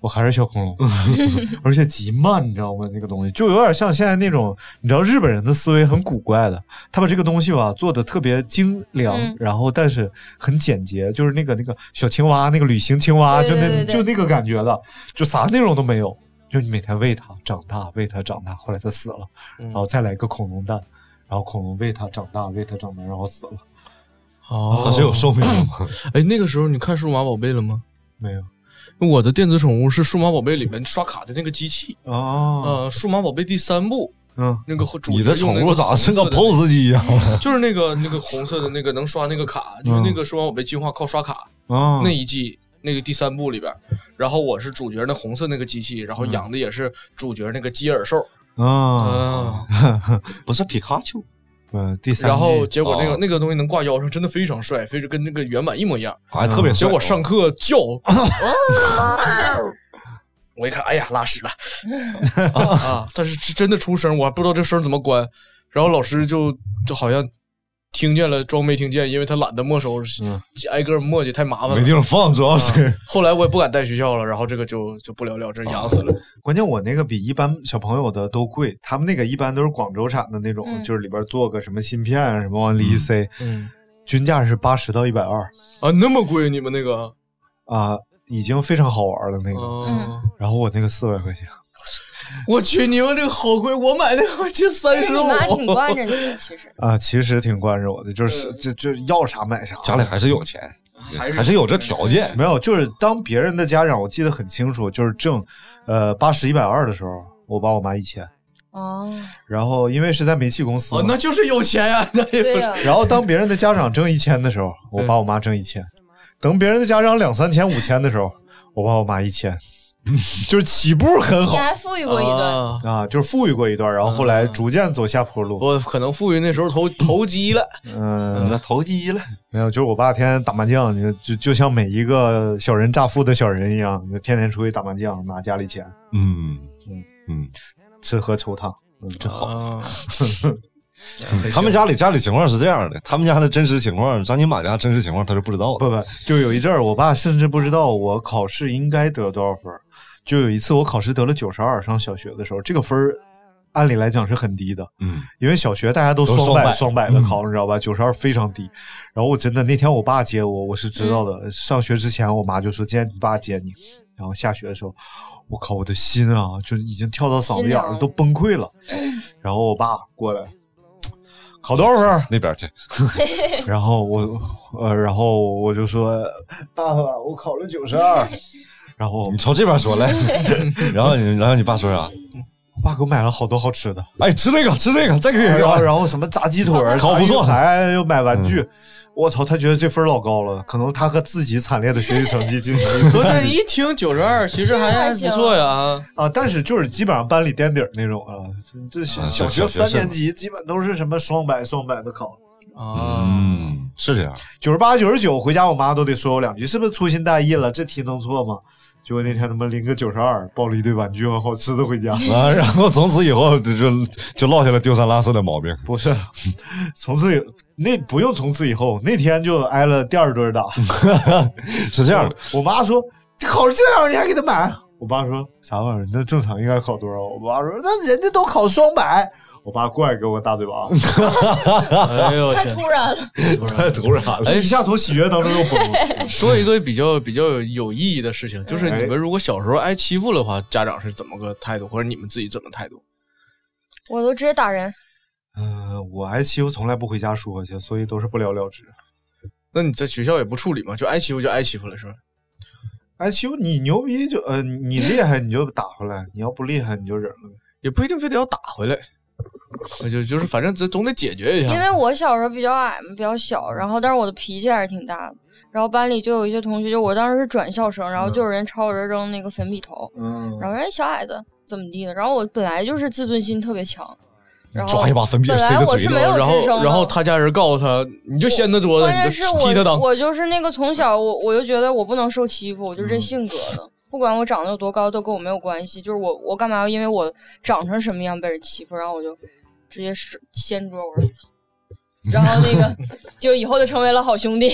我还是小恐龙，*laughs* 而且极慢，你知道吗？那个东西就有点像现在那种，你知道日本人的思维很古怪的，他把这个东西吧做的特别精良，嗯然后但是很简洁，就是那个那个小青蛙，那个旅行青蛙，就那就那个感觉的，就啥内容都没有。就你每天喂它长大，喂它长大，后来它死了，嗯然后再来一个恐龙蛋，然后恐龙喂它长大，喂它长大，然后死了。哦，它是有寿命的吗？*coughs* 哎，那个时候你看数码宝贝了吗？没有我的电子宠物是数码宝贝里面刷卡的那个机器，哦，呃，数码宝贝第三部嗯，那个主你的宠物咋是个个 POS 机呀？*laughs* 就是那个那个红色的那个能刷那个卡，因为那个数码宝贝进化靠刷卡啊，那一季那个第三部里边，然后我是主角那红色那个机器，然后养的也是主角那个基尔兽啊，啊，不是皮卡丘，嗯，第三，然后结果那个哦那个东西能挂腰上，真的非常帅，非常跟那个原版一模一样。啊特别帅。结果上课叫，*laughs* 我一看，哎呀，拉屎了 *laughs* 啊！但是是真的出声，我还不知道这声怎么关。然后老师就就好像听见了，装没听见，因为他懒得没收，挨个磨叽太麻烦没。地方放，主要是。后来我也不敢带学校了，然后这个就就不了了之，养死了。关键我那个比一般小朋友的都贵，他们那个一般都是广州产的那种，嗯。就是里边做个什么芯片啊什么往里一塞，嗯均价是八十到一百二。啊，那么贵，你们那个？啊，已经非常好玩了那个。嗯，然后我那个四百块钱，*laughs* 我去，你们这个好贵，我买的我就三十但是你妈挺。惯着你的，其实。啊，其实挺惯着我的，就是这这要啥买啥。家里还是有钱，还是还是有这条件。没有，就是当别人的家长，我记得很清楚，就是挣，呃八十一百二的时候，我爸我妈一千，哦，然后因为是在煤气公司，哦，那就是有钱呀，那也对呀、然后当别人的家长挣一千的时候，我爸我妈挣一千；等别人的家长两三千、五千的时候，我爸我妈一千，*laughs* 就是起步很好。你还富裕过一段，啊。啊，就是富裕过一段，然后后来逐渐走下坡路。我可能富裕那时候投投机了，嗯，那投机了，没有，就是我爸天天打麻将，就就就像每一个小人乍富的小人一样，就天天出去打麻将，拿家里钱。嗯嗯。嗯，吃喝抽烫，嗯，真好。*laughs* 啊 *laughs* 他们家里家里情况是这样的，他们家的真实情况，张金马家真实情况他是不知道的。不不，就有一阵儿，我爸甚至不知道我考试应该得多少分。就有一次我考试得了九十二，上小学的时候，这个分儿按理来讲是很低的，嗯，因为小学大家都双百百双百的考，你知道吧？九十二非常低。然后我真的那天我爸接我，我是知道的。上学之前，我妈就说今天你爸接你。然后下学的时候，我靠，我的心啊，就已经跳到嗓子眼儿了，都崩溃了。然后我爸过来，考多少分？那边去，*laughs* 然后我呃，然后我就说爸爸，我考了九十二。*laughs* 然后你朝这边说来，*laughs* 然后你然后你爸说啥？我爸给我买了好多好吃的，哎，吃这个吃这个，这个也然后要。然后什么炸鸡腿儿、考不错炸鱼排又买玩具。我操，他觉得这分儿老高了，可能他和自己惨烈的学习成绩进行昨天一听九十二，其实还不错呀啊！啊，但是就是基本上班里垫底儿那种啊，这这小啊小学三年级基本都是什么双百双百的考，啊，嗯，是这样。九十八九十九回家我妈都得说我两句，是不是粗心大意了？这题能错吗？结果那天他妈拎个九十二，抱了一堆玩具和好吃的回家。啊，然后从此以后就就就落下了丢三落四的毛病。不是，从此以那不用从此以后，那天就挨了第二顿打。*laughs* 是这样的，我妈说考这样你还给他买？我爸说啥玩意儿？那正常应该考多少？我爸说那人家都考双百。我爸过来给我大嘴巴，*laughs* 哎呦我天！太突然了。太突然了，哎一下从喜悦当中又崩了。说一个比较比较有意义的事情，就是你们如果小时候挨欺负的话，家长是怎么个态度，或者你们自己怎么态度？我都直接打人，嗯、我挨欺负从来不回家说去，所以都是不了了之。那你在学校也不处理吗？就挨欺负就挨欺负了是吧？挨欺负你牛逼就呃你厉害你就打回来，你要不厉害你就忍了呗。也不一定非得要打回来，那就就是反正总总得解决一下因。为我小时候比较矮嘛，比较小，然后但是我的脾气还是挺大的。然后班里就有一些同学，就我当时是转校生，然后就有人朝我这扔那个粉笔头，嗯然后人小矮子怎么地的，然后我本来就是自尊心特别强，然后抓一把粉笔本塞来我是没他嘴里。然后有吱声的，然后他家人告诉他，你就掀他桌子，关键你就踢他裆。是我我就是那个从小我我就觉得我不能受欺负，我就是这性格的，不管我长得有多高都跟我没有关系，就是我我干嘛要因为我长成什么样被人欺负，然后我就直接是掀桌，我说操，然后那个 *laughs* 就以后就成为了好兄弟。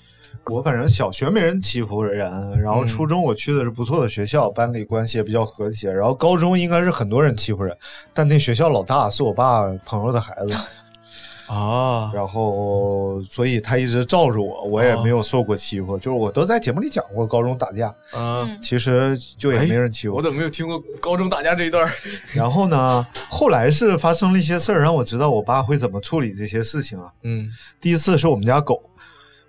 *laughs* 我反正小学没人欺负人，然后初中我去的是不错的学校，班里关系也比较和谐。然后高中应该是很多人欺负人，但那学校老大是我爸朋友的孩子，啊，然后所以他一直罩着我，我也没有受过欺负。就是我都在节目里讲过高中打架，啊！其实就也没人欺负我。我怎么没有听过高中打架这一段？*laughs* 然后呢，后来是发生了一些事儿，让我知道我爸会怎么处理这些事情啊。嗯第一次是我们家狗，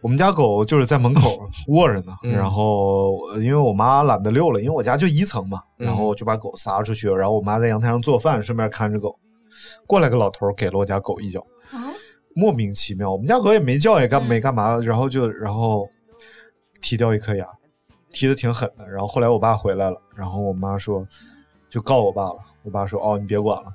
我们家狗就是在门口 *laughs* 卧着呢，嗯然后呃因为我妈懒得遛了，因为我家就一层嘛，嗯然后就把狗撒出去，然后我妈在阳台上做饭，顺便看着狗。过来个老头给了我家狗一脚，莫名其妙，我们家狗也没叫也干嗯没干嘛，然后就然后踢掉一颗牙，踢的挺狠的。然后后来我爸回来了，然后我妈说就告我爸了，我爸说哦你别管了，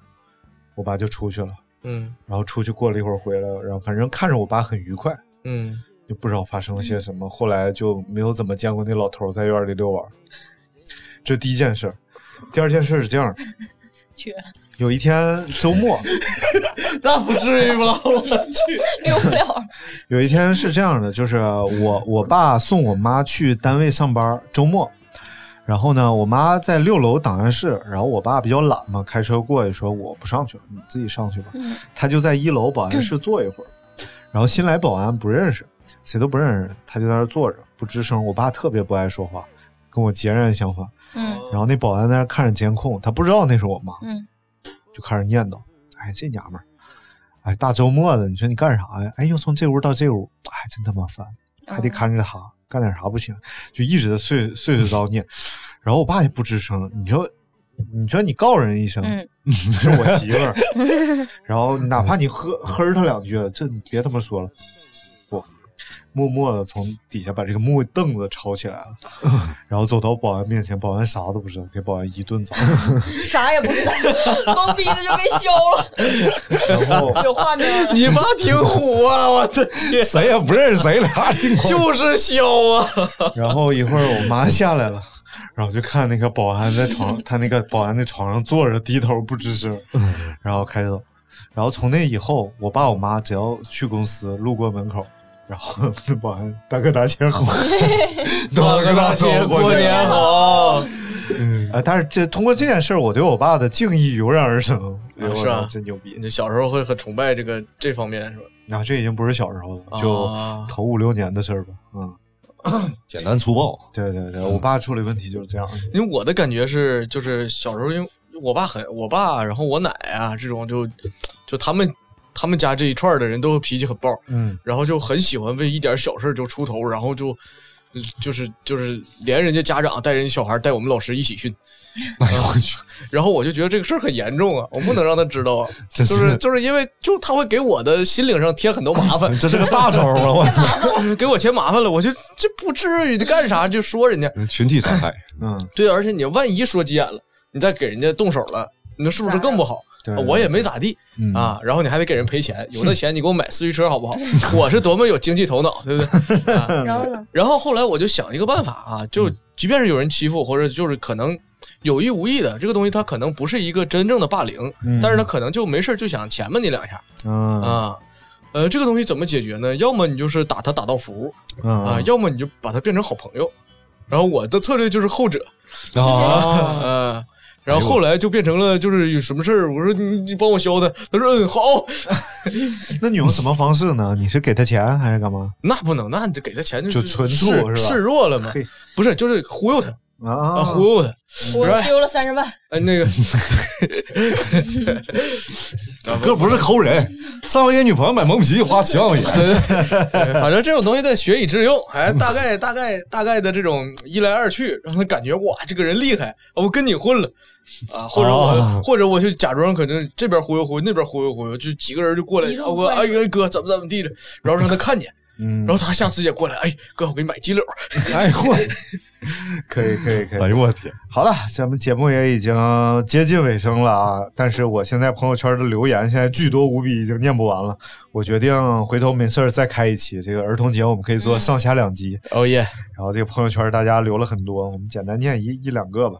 我爸就出去了。嗯然后出去过了一会儿回来了，然后反正看着我爸很愉快，嗯，就不知道发生了些什么。后来就没有怎么见过那老头儿在院里遛弯。这第一件事，第二件事是这样的：去有一天周末，*laughs* 那不至于吧？我去，*laughs* 溜不了。*laughs* 有一天是这样的，就是我我爸送我妈去单位上班，周末。然后呢，我妈在六楼档案室，然后我爸比较懒嘛，开车过去说我不上去了，你自己上去吧。他就在一楼保安室坐一会儿，然后新来保安不认识，谁都不认识，他就在那儿坐着不吱声。我爸特别不爱说话，跟我截然相反。嗯然后那保安在那看着监控，他不知道那是我妈，嗯就开始念叨：“哎，这娘们儿，哎，大周末的，你说你干啥呀？哎，又从这屋到这屋，哎，真他妈烦，还得看着他，干点啥不行？就一直在碎碎碎叨念。然后我爸也不吱声，你说你说你告人一声，*laughs* 嗯是我媳妇儿，*laughs* 然后哪怕你呵呵他两句，这你别他妈说了，不，默默的从底下把这个木凳子抄起来了，*laughs* 然后走到保安面前，保安啥都不知道，给保安一顿砸，啥也不知道，懵逼的就被削了，然后有画面了。你妈挺虎啊！我的天，*laughs* 谁也不认识谁俩，就是削啊！然后一会儿我妈下来了，然后就看那个保安在床，他那个保安在床上坐着，低头不吱声，然后开始走。然后从那以后，我爸我妈只要去公司路过门口，然后保安 *laughs* *laughs* 大哥大姐好，大哥大姐过年好！啊！但是这通过这件事儿，我对我爸的敬意油然而生，啊是啊真牛逼！你小时候会很崇拜这个这方面是吧？啊，这已经不是小时候了，就啊头五六年的事儿吧。嗯，*coughs* 简单粗暴。对对对，我爸处理问题就是这样。因为我的感觉是，就是小时候，因为我爸很，我爸，然后我奶啊，这种就就他们他们家这一串的人都脾气很暴，嗯。然后就很喜欢为一点小事儿就出头，然后就嗯就是就是连人家家长带人家小孩带我们老师一起训。*laughs* 哎呦我去，然后我就觉得这个事儿很严重啊，我不能让他知道啊，*laughs* 这就是是就是因为就他会给我的心灵上添很多麻烦，这是个大招啊！*laughs* 我给我添麻烦了，我就这不至于的干啥就说人家，群体伤害，嗯，对，而且你万一说急眼了，你再给人家动手了，那是不是更不好？我也没咋地嗯啊，然后你还得给人赔钱，有那 *laughs* 钱你给我买四驱车好不好？我是多么有经济头脑，对不对？啊 *laughs* 然后呢？然后后来我就想一个办法啊，嗯就即便是有人欺负，或者就是可能有意无意的这个东西，它可能不是一个真正的霸凌，嗯但是它可能就没事就想钳吧你两下嗯啊。呃，这个东西怎么解决呢？要么你就是打他打到服嗯啊，要么你就把他变成好朋友。然后我的策略就是后者，然后后来就变成了，就是有什么事儿，我说你你帮我消他，他说嗯好，*laughs* 那你用什么方式呢？你是给他钱还是干嘛？那不能，那你就给他钱就纯示处是吧？示弱了嘛？不是，就是忽悠他啊。啊，忽悠他，我丢了三十万，哎那个，*laughs* 哥不是抠人，上回给女朋友买蒙皮花七万块钱，对 *laughs* 反正这种东西得学以致用，哎，大概大概大概的这种一来二去，让他感觉哇，这个人厉害，我跟你混了。啊，或者我，哦或者我就假装可能这边忽悠忽悠，那边忽悠忽悠，就几个人就过来，我哎呀哥怎么怎么地的，然后让他看见，嗯然后他下次也过来，哎哥我给你买鸡柳，哎我，可以可以可以。哎呦我天，好了，咱们节目也已经接近尾声了啊！但是我现在朋友圈的留言现在巨多无比，已经念不完了。我决定回头没事儿再开一期这个儿童节，我们可以做上下两集。哦耶，然后这个朋友圈大家留了很多，我们简单念一一两个吧，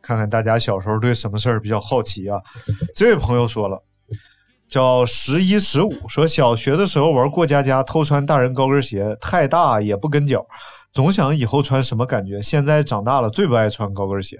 看看大家小时候对什么事儿比较好奇啊。这位朋友说了，叫十一十五，说小学的时候玩过家家，偷穿大人高跟鞋，太大也不跟脚，总想以后穿什么感觉。现在长大了，最不爱穿高跟鞋。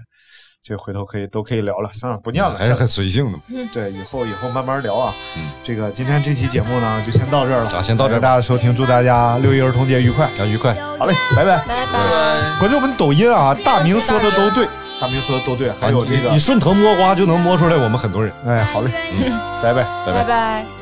这回头可以都可以聊了，算了，不念了，还是很随性的。对，以后以后慢慢聊啊。嗯这个今天这期节目呢，就先到这儿了啊先到这儿感谢大家收听，祝大家六一儿童节愉快。啊，愉快。好嘞，拜拜。拜拜。关注我们抖音啊，大明说的都对，大明说的都对，还有这个你你，顺藤摸瓜就能摸出来我们很多人。哎，好嘞，拜拜。拜拜拜。